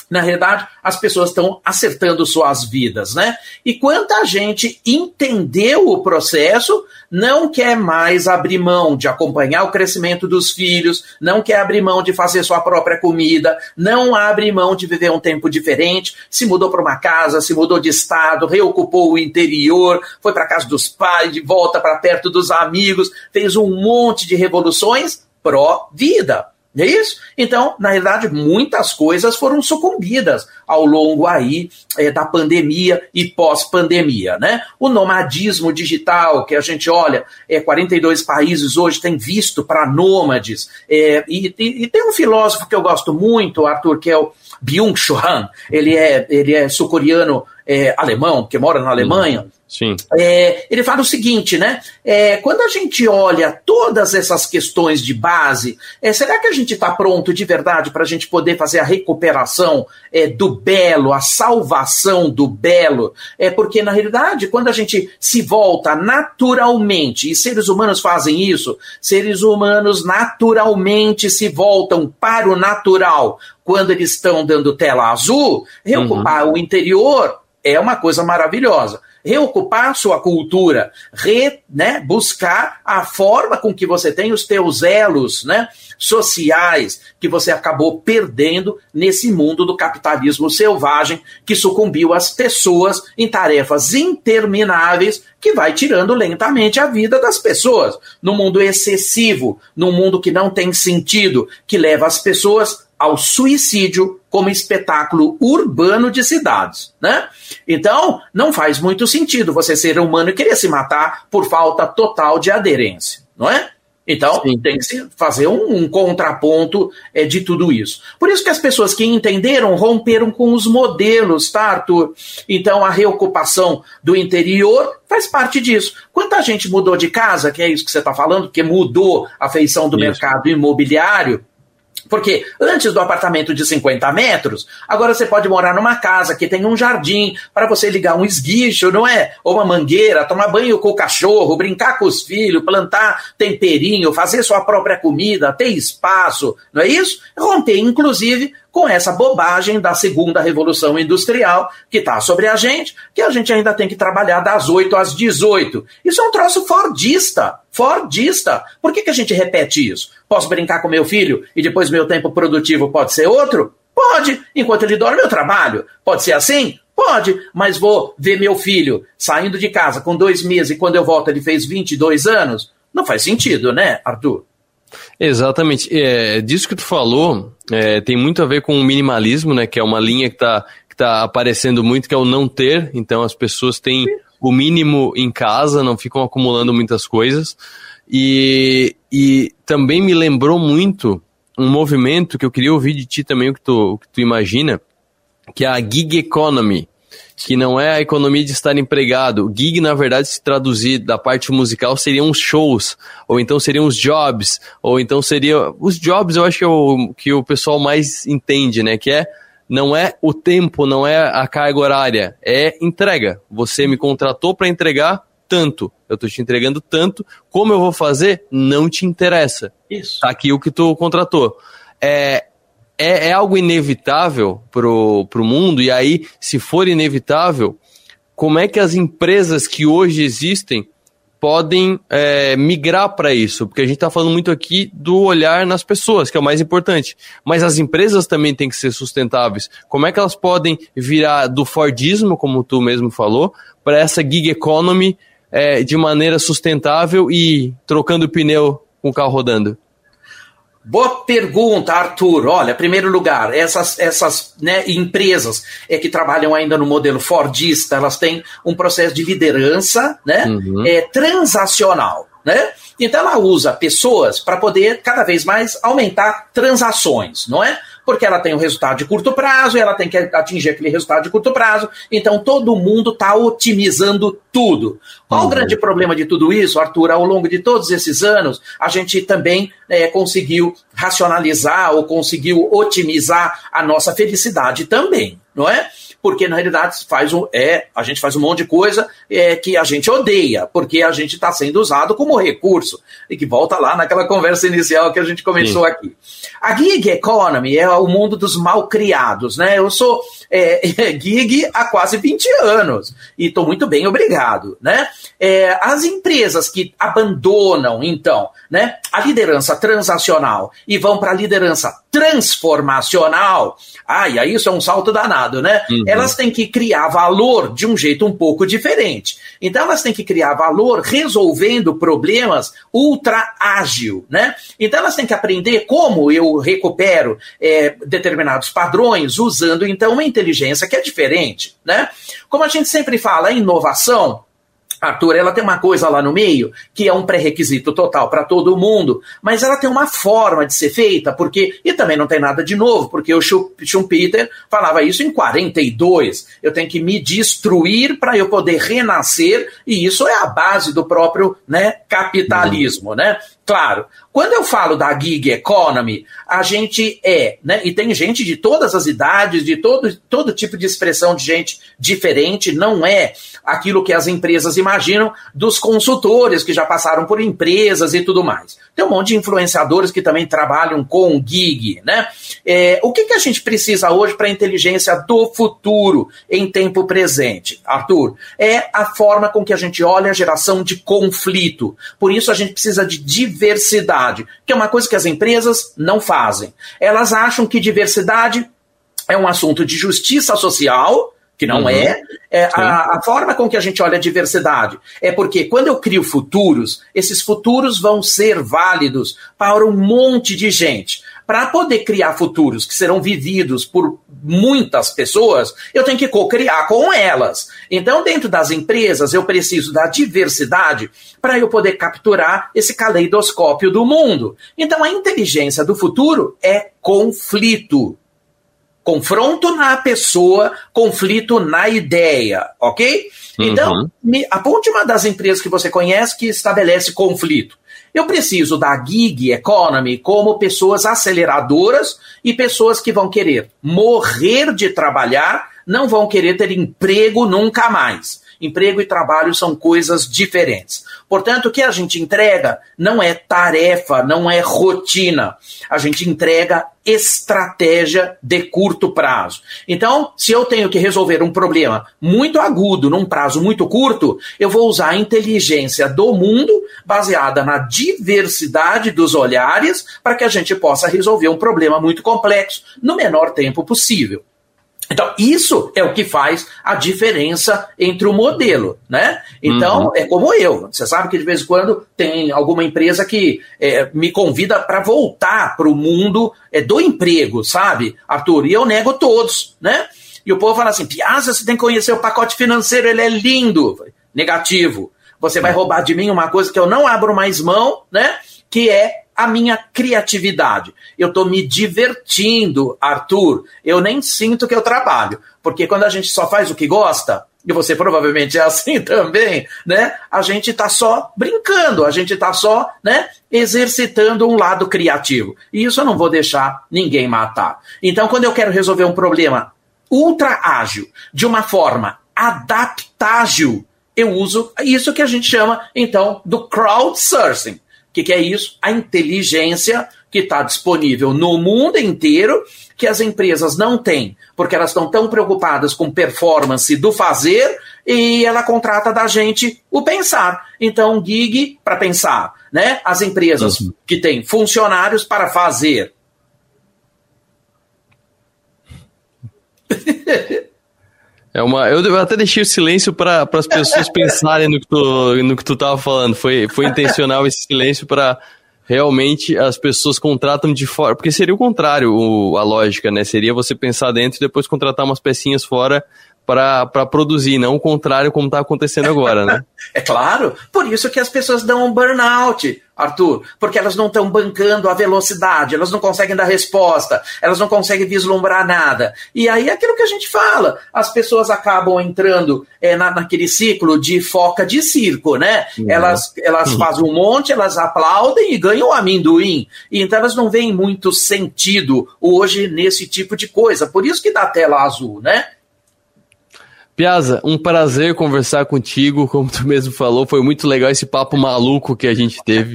na realidade, as pessoas estão acertando suas vidas, né? E quanta gente entendeu o processo, não quer mais abrir mão de acompanhar o crescimento dos filhos, não quer abrir mão de fazer sua própria comida, não abre mão de viver um tempo diferente, se mudou para uma casa, se mudou de estado, reocupou o interior, foi para casa dos pais, de volta para perto dos amigos, fez um monte de revoluções pró-vida. É isso? Então, na realidade, muitas coisas foram sucumbidas ao longo aí é, da pandemia e pós-pandemia, né? O nomadismo digital, que a gente olha, é, 42 países hoje têm visto para nômades, é, e, e, e, tem um filósofo que eu gosto muito, Arthur, que é o Byung-Chul Han, ele é, ele é sul-coreano é, alemão, que mora na Alemanha, Sim. É, ele fala o seguinte, né? É, quando a gente olha todas essas questões de base, é, será que a gente está pronto de verdade para a gente poder fazer a recuperação é, do belo, a salvação do belo? É porque, na realidade, quando a gente se volta naturalmente, e seres humanos fazem isso, seres humanos naturalmente se voltam para o natural quando eles estão dando tela azul, reocupar uhum. o interior é uma coisa maravilhosa reocupar sua cultura, re, né, buscar a forma com que você tem os teus elos né, sociais que você acabou perdendo nesse mundo do capitalismo selvagem que sucumbiu as pessoas em tarefas intermináveis que vai tirando lentamente a vida das pessoas. No mundo excessivo, num mundo que não tem sentido, que leva as pessoas ao suicídio como espetáculo urbano de cidades, né? Então, não faz muito sentido você ser humano e querer se matar por falta total de aderência, não é? Então, Sim. tem que se fazer um, um contraponto é, de tudo isso. Por isso que as pessoas que entenderam romperam com os modelos, tá, Arthur? Então, a reocupação do interior faz parte disso. Quanta gente mudou de casa, que é isso que você está falando, que mudou a feição do isso. mercado imobiliário, porque antes do apartamento de 50 metros, agora você pode morar numa casa que tem um jardim para você ligar um esguicho, não é? Ou uma mangueira, tomar banho com o cachorro, brincar com os filhos, plantar temperinho, fazer sua própria comida, ter espaço, não é isso? Romper, inclusive, com essa bobagem da segunda revolução industrial que está sobre a gente, que a gente ainda tem que trabalhar das 8 às 18. Isso é um troço fordista. Fordista. Por que, que a gente repete isso? Posso brincar com meu filho e depois meu tempo produtivo pode ser outro? Pode. Enquanto ele dorme, eu trabalho. Pode ser assim? Pode, mas vou ver meu filho saindo de casa com dois meses e quando eu volto ele fez 22 anos? Não faz sentido, né, Arthur? Exatamente. É, disso que tu falou é, tem muito a ver com o minimalismo, né? Que é uma linha que está que tá aparecendo muito, que é o não ter. Então as pessoas têm o mínimo em casa, não ficam acumulando muitas coisas. E, e também me lembrou muito um movimento que eu queria ouvir de ti também, o que tu, o que tu imagina, que é a gig economy que não é a economia de estar empregado. Gig, na verdade, se traduzir da parte musical, seriam os shows, ou então seriam os jobs, ou então seria. Os jobs eu acho que é o que o pessoal mais entende, né? Que é não é o tempo, não é a carga horária, é entrega. Você me contratou para entregar tanto. Eu estou te entregando tanto. Como eu vou fazer? Não te interessa. Isso. Tá aqui o que tu contratou. É, é, é algo inevitável pro, pro mundo, e aí, se for inevitável, como é que as empresas que hoje existem podem é, migrar para isso? Porque a gente está falando muito aqui do olhar nas pessoas, que é o mais importante. Mas as empresas também têm que ser sustentáveis. Como é que elas podem virar do Fordismo, como tu mesmo falou, para essa gig economy é, de maneira sustentável e trocando pneu com o carro rodando? Boa pergunta, Arthur. Olha, primeiro lugar, essas, essas né, empresas é, que trabalham ainda no modelo Fordista, elas têm um processo de liderança né, uhum. é, transacional. Né? Então ela usa pessoas para poder cada vez mais aumentar transações, não é? Porque ela tem um resultado de curto prazo e ela tem que atingir aquele resultado de curto prazo. Então todo mundo está otimizando tudo. Qual uhum. o grande problema de tudo isso, Arthur? Ao longo de todos esses anos, a gente também é, conseguiu racionalizar ou conseguiu otimizar a nossa felicidade também, não é? Porque na realidade faz um, é, a gente faz um monte de coisa é, que a gente odeia, porque a gente está sendo usado como recurso, e que volta lá naquela conversa inicial que a gente começou Sim. aqui. A gig economy é o mundo dos mal criados, né? Eu sou é, gig há quase 20 anos e estou muito bem, obrigado, né? É, as empresas que abandonam, então, né, a liderança transacional e vão para a liderança transformacional, ai, aí isso é um salto danado, né? Uhum. Elas têm que criar valor de um jeito um pouco diferente. Então elas têm que criar valor resolvendo problemas ultra ágil, né? Então elas têm que aprender como eu recupero é, determinados padrões usando então uma inteligência que é diferente, né? Como a gente sempre fala, a inovação Arthur, ela tem uma coisa lá no meio que é um pré-requisito total para todo mundo, mas ela tem uma forma de ser feita, porque e também não tem nada de novo, porque o Schumpeter falava isso em 42. Eu tenho que me destruir para eu poder renascer, e isso é a base do próprio, né, capitalismo, né? Claro, quando eu falo da gig economy, a gente é, né? E tem gente de todas as idades, de todo, todo tipo de expressão de gente diferente, não é aquilo que as empresas imaginam dos consultores que já passaram por empresas e tudo mais. Tem um monte de influenciadores que também trabalham com gig, né? É, o que, que a gente precisa hoje para a inteligência do futuro em tempo presente, Arthur? É a forma com que a gente olha a geração de conflito. Por isso a gente precisa de diversidade, que é uma coisa que as empresas não fazem. Elas acham que diversidade é um assunto de justiça social, que não uhum. é, é a, a, forma com que a gente olha a diversidade. É porque quando eu crio futuros, esses futuros vão ser válidos para um monte de gente. Para poder criar futuros que serão vividos por muitas pessoas, eu tenho que co-criar com elas. Então, dentro das empresas, eu preciso da diversidade para eu poder capturar esse caleidoscópio do mundo. Então, a inteligência do futuro é conflito. Confronto na pessoa, conflito na ideia, ok? Então, uhum. me, aponte uma das empresas que você conhece que estabelece conflito. Eu preciso da gig economy como pessoas aceleradoras e pessoas que vão querer morrer de trabalhar, não vão querer ter emprego nunca mais. Emprego e trabalho são coisas diferentes. Portanto, o que a gente entrega não é tarefa, não é rotina. A gente entrega estratégia de curto prazo. Então, se eu tenho que resolver um problema muito agudo num prazo muito curto, eu vou usar a inteligência do mundo baseada na diversidade dos olhares para que a gente possa resolver um problema muito complexo no menor tempo possível. Então, isso é o que faz a diferença entre o modelo, né? Então, uhum. é como eu. Você sabe que de vez em quando tem alguma empresa que é, me convida para voltar para o mundo é, do emprego, sabe, Arthur? E eu nego todos, né? E o povo fala assim: Piazza, você tem que conhecer o pacote financeiro, ele é lindo. Negativo. Você vai roubar de mim uma coisa que eu não abro mais mão, né? Que é a minha criatividade. Eu estou me divertindo, Arthur. Eu nem sinto que eu trabalho. Porque quando a gente só faz o que gosta, e você provavelmente é assim também, né? A gente está só brincando, a gente está só, né, exercitando um lado criativo. E isso eu não vou deixar ninguém matar. Então, quando eu quero resolver um problema ultra ágil, de uma forma adaptável, eu uso isso que a gente chama, então, do crowdsourcing. O que, que é isso? A inteligência que está disponível no mundo inteiro, que as empresas não têm, porque elas estão tão preocupadas com performance do fazer, e ela contrata da gente o pensar. Então, gig para pensar, né? As empresas uhum. que têm funcionários para fazer. É uma, eu até deixei o silêncio para as pessoas pensarem no que tu, no que tu tava falando. Foi, foi intencional esse silêncio para realmente as pessoas contratam de fora. Porque seria o contrário o, a lógica, né? Seria você pensar dentro e depois contratar umas pecinhas fora para produzir, não o contrário como está acontecendo agora, né? é claro, por isso que as pessoas dão um burnout, Arthur, porque elas não estão bancando a velocidade, elas não conseguem dar resposta, elas não conseguem vislumbrar nada. E aí é aquilo que a gente fala, as pessoas acabam entrando é, na, naquele ciclo de foca de circo, né? Uhum. Elas, elas uhum. fazem um monte, elas aplaudem e ganham amendoim. E então elas não veem muito sentido hoje nesse tipo de coisa. Por isso que dá tela azul, né? Piazza, um prazer conversar contigo, como tu mesmo falou, foi muito legal esse papo maluco que a gente teve,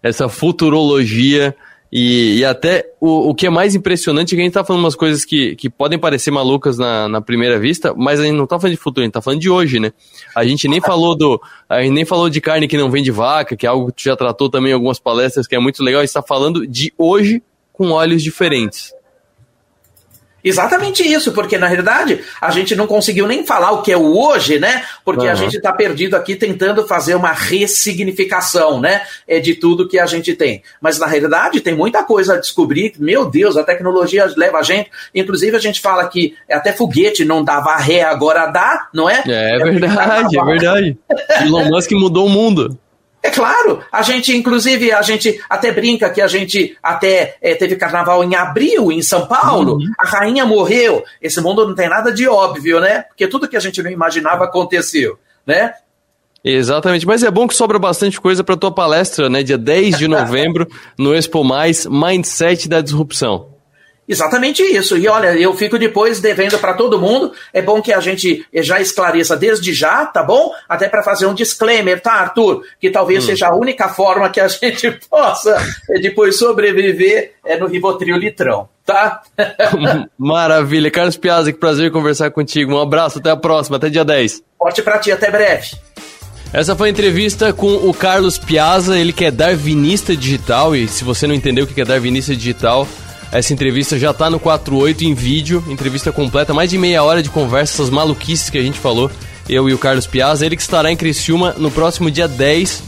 essa futurologia e, e até o, o que é mais impressionante é que a gente tá falando umas coisas que, que podem parecer malucas na, na primeira vista, mas a gente não tá falando de futuro, a gente tá falando de hoje, né? A gente nem falou do, a gente nem falou de carne que não vem de vaca, que é algo que tu já tratou também em algumas palestras, que é muito legal, a gente tá falando de hoje com olhos diferentes. Exatamente isso, porque na realidade a gente não conseguiu nem falar o que é o hoje, né? Porque uhum. a gente está perdido aqui tentando fazer uma ressignificação, né? É de tudo que a gente tem. Mas na realidade tem muita coisa a descobrir. Meu Deus, a tecnologia leva a gente. Inclusive a gente fala que até foguete não dava ré, agora dá, não é? É, é verdade, é verdade. Elon Musk mudou o mundo. É claro, a gente, inclusive, a gente até brinca que a gente até é, teve carnaval em abril em São Paulo, uhum. a rainha morreu. Esse mundo não tem nada de óbvio, né? Porque tudo que a gente não imaginava aconteceu, né? Exatamente, mas é bom que sobra bastante coisa para tua palestra, né? Dia 10 de novembro, no Expo Mais, Mindset da Disrupção. Exatamente isso. E olha, eu fico depois devendo para todo mundo. É bom que a gente já esclareça desde já, tá bom? Até para fazer um disclaimer, tá, Arthur? Que talvez hum. seja a única forma que a gente possa eh, depois sobreviver é no Rivotril litrão, tá? Maravilha. Carlos Piazza, que prazer conversar contigo. Um abraço, até a próxima, até dia 10. Forte para ti, até breve. Essa foi a entrevista com o Carlos Piazza, ele que é darwinista digital, e se você não entendeu o que é darwinista digital, essa entrevista já tá no 48 em vídeo, entrevista completa, mais de meia hora de conversa, essas maluquices que a gente falou, eu e o Carlos Piazza. Ele que estará em Criciúma no próximo dia 10,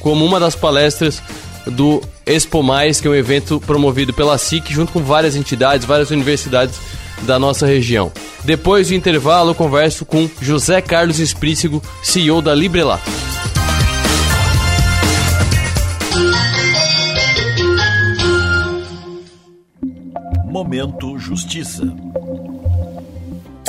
como uma das palestras do Expo Mais, que é um evento promovido pela SIC, junto com várias entidades, várias universidades da nossa região. Depois do intervalo, eu converso com José Carlos Esprícigo, CEO da Librelato. Momento Justiça.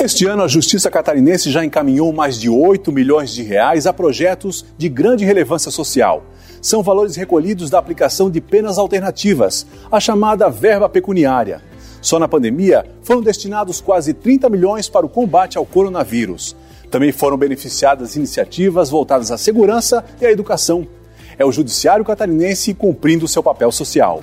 Este ano, a Justiça Catarinense já encaminhou mais de 8 milhões de reais a projetos de grande relevância social. São valores recolhidos da aplicação de penas alternativas, a chamada verba pecuniária. Só na pandemia foram destinados quase 30 milhões para o combate ao coronavírus. Também foram beneficiadas iniciativas voltadas à segurança e à educação. É o Judiciário Catarinense cumprindo seu papel social.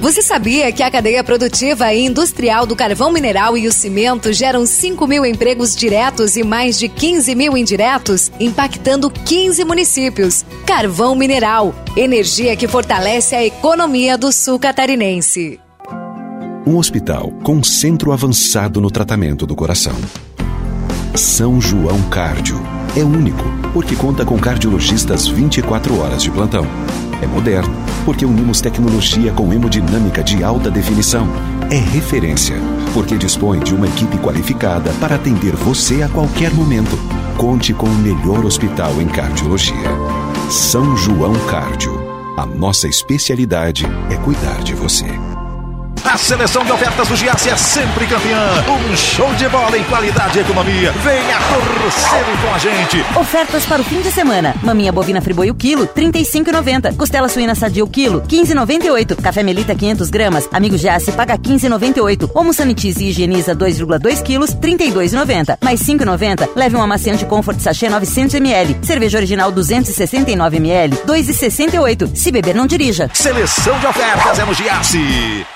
Você sabia que a cadeia produtiva e industrial do carvão mineral e o cimento geram 5 mil empregos diretos e mais de 15 mil indiretos, impactando 15 municípios? Carvão mineral, energia que fortalece a economia do sul catarinense. Um hospital com centro avançado no tratamento do coração São João Cardio. É único, porque conta com cardiologistas 24 horas de plantão. É moderno, porque unimos tecnologia com hemodinâmica de alta definição. É referência, porque dispõe de uma equipe qualificada para atender você a qualquer momento. Conte com o melhor hospital em cardiologia. São João Cardio. A nossa especialidade é cuidar de você. A seleção de ofertas do Giasse é sempre campeã. Um show de bola em qualidade e economia. Venha torcer com a gente. Ofertas para o fim de semana. Maminha bovina friboi o quilo, 35,90. Costela suína sadia o quilo, 15,98. Café Melita 500 gramas. Amigo Giasse paga 15,98. Homo Sanitize e higieniza 2,2 quilos, 32,90. Mais 5,90. Leve um amaciante Comfort Sachê 900 ml. Cerveja original 269 ml, 2,68. Se beber não dirija. Seleção de ofertas é no Giasse.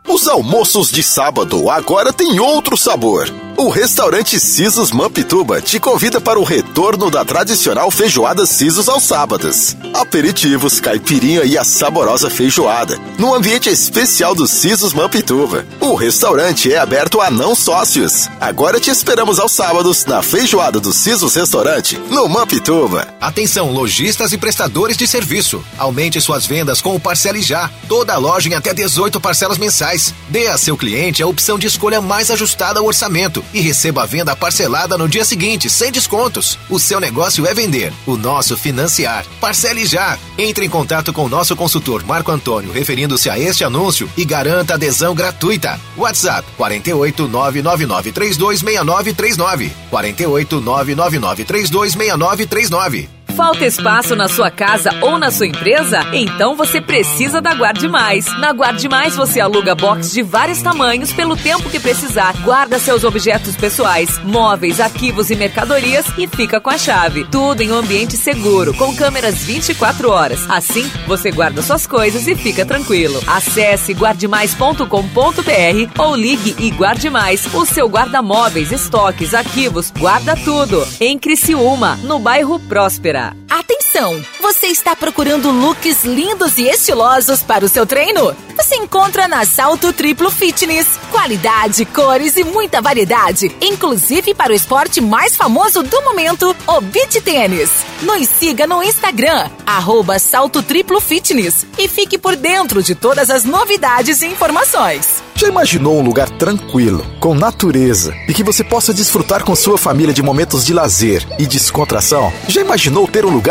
Os almoços de sábado agora têm outro sabor. O restaurante Sisos Mampituba te convida para o retorno da tradicional feijoada Sisos aos sábados. Aperitivos, caipirinha e a saborosa feijoada, no ambiente especial do Sisos Mampituba. O restaurante é aberto a não sócios. Agora te esperamos aos sábados na feijoada do Sisos Restaurante, no Mampituba. Atenção, lojistas e prestadores de serviço. Aumente suas vendas com o Parcele Já. Toda a loja em até 18 parcelas mensais. Dê a seu cliente a opção de escolha mais ajustada ao orçamento e receba a venda parcelada no dia seguinte, sem descontos. O seu negócio é vender, o nosso financiar. Parcele já. Entre em contato com o nosso consultor Marco Antônio referindo-se a este anúncio e garanta adesão gratuita. WhatsApp 48 999 326939 48 999 326939 Falta espaço na sua casa ou na sua empresa? Então você precisa da Guarde Mais. Na Guarde Mais você aluga box de vários tamanhos pelo tempo que precisar, guarda seus objetos pessoais, móveis, arquivos e mercadorias e fica com a chave. Tudo em um ambiente seguro, com câmeras 24 horas. Assim, você guarda suas coisas e fica tranquilo. Acesse guardemais.com.br ou ligue e guarde mais. O seu guarda-móveis, estoques, arquivos, guarda tudo. Em Criciúma, no bairro Próspera. Atenção! Você está procurando looks lindos e estilosos para o seu treino? Você encontra na Salto Triplo Fitness. Qualidade, cores e muita variedade, inclusive para o esporte mais famoso do momento, o beach tênis. Nos siga no Instagram, arroba Salto Triplo Fitness e fique por dentro de todas as novidades e informações. Já imaginou um lugar tranquilo, com natureza e que você possa desfrutar com sua família de momentos de lazer e descontração? Já imaginou ter um lugar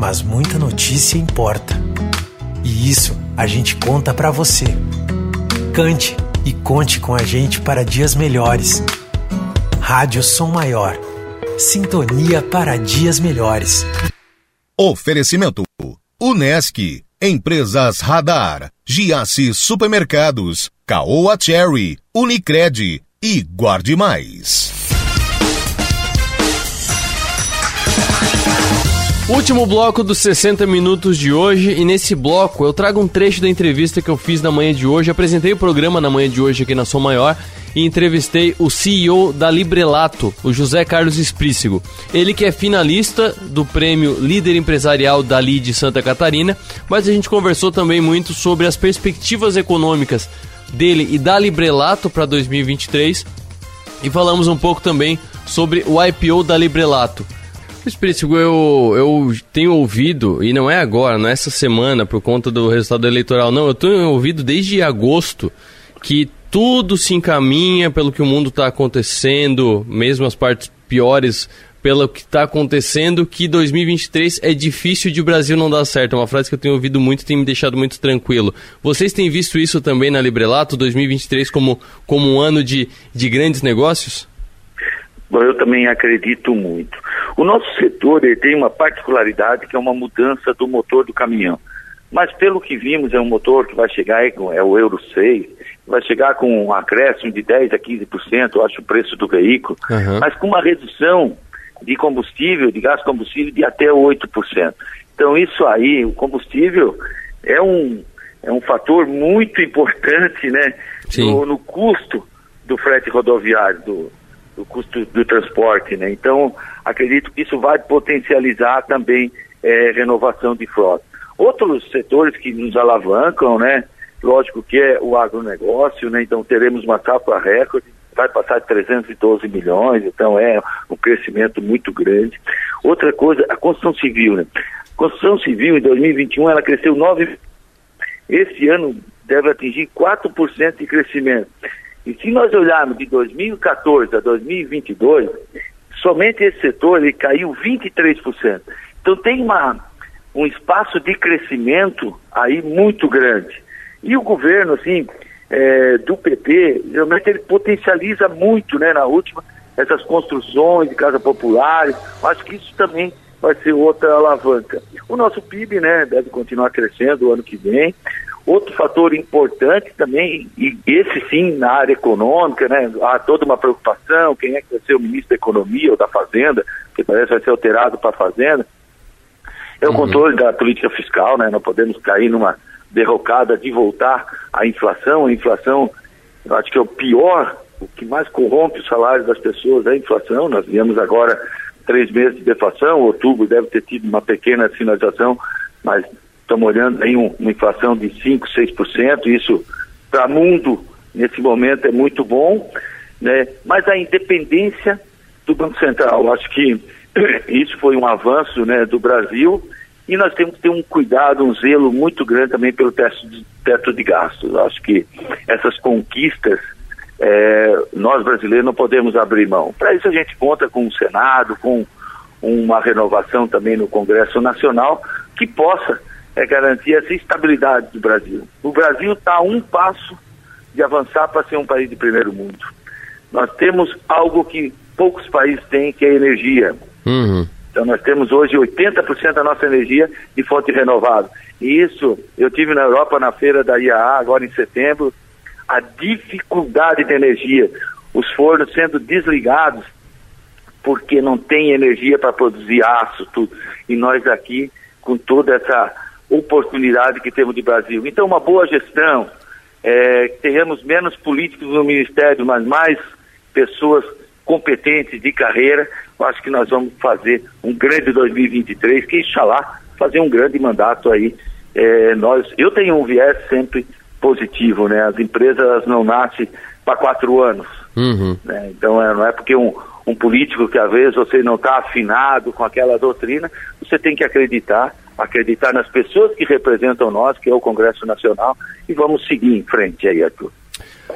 mas muita notícia importa. E isso a gente conta para você. Cante e conte com a gente para dias melhores. Rádio Som Maior. Sintonia para dias melhores. Oferecimento. Unesc. Empresas Radar. Giasse Supermercados. Caoa Cherry. Unicred. E Guarde Mais. Último bloco dos 60 minutos de hoje e nesse bloco eu trago um trecho da entrevista que eu fiz na manhã de hoje. Apresentei o programa na manhã de hoje aqui na Som Maior e entrevistei o CEO da Librelato, o José Carlos Esprícigo. Ele que é finalista do prêmio Líder Empresarial da de Santa Catarina, mas a gente conversou também muito sobre as perspectivas econômicas dele e da Librelato para 2023 e falamos um pouco também sobre o IPO da Librelato. Espírito, eu, eu tenho ouvido, e não é agora, não é essa semana por conta do resultado eleitoral, não, eu tenho ouvido desde agosto que tudo se encaminha pelo que o mundo está acontecendo, mesmo as partes piores, pelo que está acontecendo, que 2023 é difícil de o Brasil não dar certo. É uma frase que eu tenho ouvido muito e tem me deixado muito tranquilo. Vocês têm visto isso também na Librelato, 2023 como, como um ano de, de grandes negócios? Bom, eu também acredito muito. O nosso setor tem uma particularidade que é uma mudança do motor do caminhão. Mas pelo que vimos, é um motor que vai chegar, é o Euro 6, vai chegar com um acréscimo de 10% a 15%, eu acho o preço do veículo, uhum. mas com uma redução de combustível, de gás combustível, de até 8%. Então isso aí, o combustível é um, é um fator muito importante né, no, no custo do frete rodoviário, do, do custo do transporte, né? Então, acredito que isso vai potencializar também é, renovação de frota. Outros setores que nos alavancam, né? Lógico que é o agronegócio, né? Então teremos uma safra recorde, vai passar de 312 milhões, então é um crescimento muito grande. Outra coisa, a construção civil, né? A construção civil em 2021 ela cresceu 9 esse ano deve atingir 4% de crescimento. E se nós olharmos de 2014 a 2022, somente esse setor ele caiu 23%. Então tem uma, um espaço de crescimento aí muito grande. E o governo, assim, é, do PT, realmente ele potencializa muito, né, na última, essas construções de casas populares. Acho que isso também vai ser outra alavanca. O nosso PIB, né, deve continuar crescendo o ano que vem. Outro fator importante também, e esse sim na área econômica, né, há toda uma preocupação, quem é que vai ser o ministro da Economia ou da Fazenda, que parece que vai ser alterado para a Fazenda, é o uhum. controle da política fiscal, né, não podemos cair numa derrocada de voltar à inflação, a inflação, eu acho que é o pior, o que mais corrompe os salários das pessoas é a inflação, nós viemos agora três meses de deflação, outubro deve ter tido uma pequena sinalização, mas estamos olhando aí um, uma inflação de 5%, 6%, isso para o mundo nesse momento é muito bom, né? mas a independência do Banco Central, acho que isso foi um avanço né, do Brasil e nós temos que ter um cuidado, um zelo muito grande também pelo teto de, teto de gastos. Acho que essas conquistas é, nós brasileiros não podemos abrir mão. Para isso a gente conta com o Senado, com uma renovação também no Congresso Nacional que possa é garantir essa estabilidade do Brasil. O Brasil está a um passo de avançar para ser um país de primeiro mundo. Nós temos algo que poucos países têm, que é energia. Uhum. Então nós temos hoje 80% da nossa energia de fonte renovável. E isso, eu tive na Europa na feira da IAA, agora em setembro, a dificuldade de energia, os fornos sendo desligados porque não tem energia para produzir aço, tudo. E nós aqui, com toda essa oportunidade que temos de Brasil. Então, uma boa gestão, é, tenhamos menos políticos no Ministério, mas mais pessoas competentes de carreira, eu acho que nós vamos fazer um grande 2023, que inshallah fazer um grande mandato aí. É, nós, eu tenho um viés sempre positivo, né? As empresas não nascem para quatro anos. Uhum. Né? Então é, não é porque um, um político que às vezes você não está afinado com aquela doutrina, você tem que acreditar acreditar nas pessoas que representam nós, que é o Congresso Nacional, e vamos seguir em frente aí, Arthur.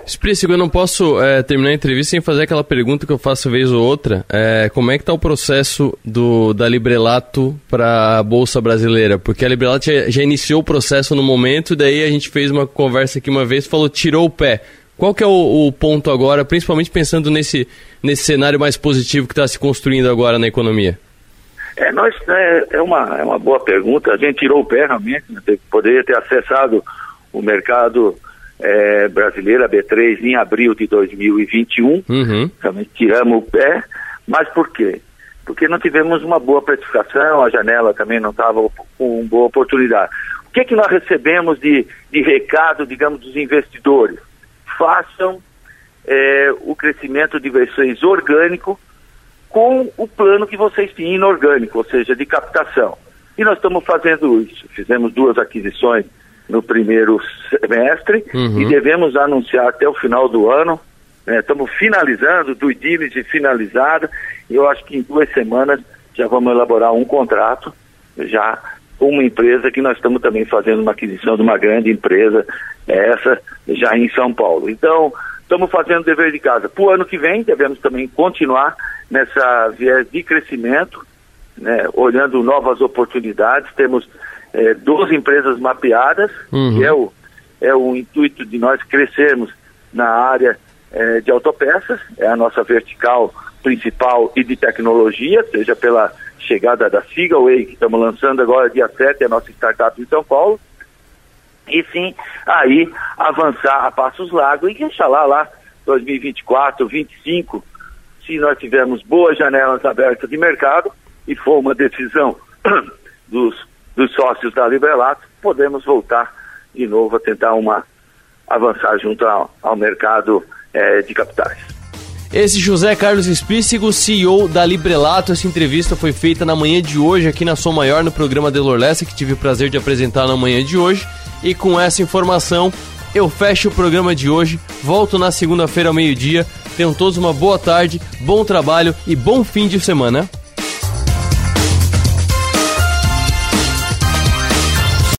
Explícito, eu não posso é, terminar a entrevista sem fazer aquela pergunta que eu faço vez ou outra. É, como é que está o processo do, da Librelato para a Bolsa Brasileira? Porque a Librelato já, já, iniciou o processo no momento, daí a gente fez uma conversa aqui uma vez, falou, tirou o pé. Qual que é o, o ponto agora, principalmente pensando nesse, nesse cenário mais positivo que está se construindo agora na economia? É, nós, é, é, uma, é uma boa pergunta. A gente tirou o pé realmente, né? poderia ter acessado o mercado é, brasileiro, a B3, em abril de 2021. Uhum. Também tiramos o pé. Mas por quê? Porque não tivemos uma boa precificação, a janela também não estava com boa oportunidade. O que, é que nós recebemos de, de recado, digamos, dos investidores? Façam é, o crescimento de versões orgânico com o plano que vocês tinham inorgânico, ou seja, de captação. E nós estamos fazendo isso. Fizemos duas aquisições no primeiro semestre Uhum. e devemos anunciar até o final do ano. né, estamos finalizando, do diligence finalizada, e eu acho que em duas semanas já vamos elaborar um contrato já com uma empresa que nós estamos também fazendo uma aquisição de uma grande empresa, essa já em São Paulo. Então, estamos fazendo o dever de casa. Para o ano que vem, devemos também continuar nessa viés de crescimento, né, olhando novas oportunidades. Temos eh, 12 empresas mapeadas, Uhum. que é o, é o intuito de nós crescermos na área eh, de autopeças, é a nossa vertical principal e de tecnologia, seja pela chegada da Sigaway, que estamos lançando agora dia 7, a nossa startup em São Paulo, e sim aí avançar a passos largos e inxalá lá 2024, 2025, se nós tivermos boas janelas abertas de mercado e for uma decisão dos, dos sócios da Librelato, podemos voltar de novo a tentar uma avançar junto ao, ao mercado eh, de capitais. Esse José Carlos Espícigo, CEO da Librelato. Essa entrevista foi feita na manhã de hoje aqui na Som Maior, no programa Delor Lessa, que tive o prazer de apresentar na manhã de hoje. E com essa informação, eu fecho o programa de hoje. Volto na segunda-feira ao meio-dia. Tenham todos uma boa tarde, bom trabalho e bom fim de semana.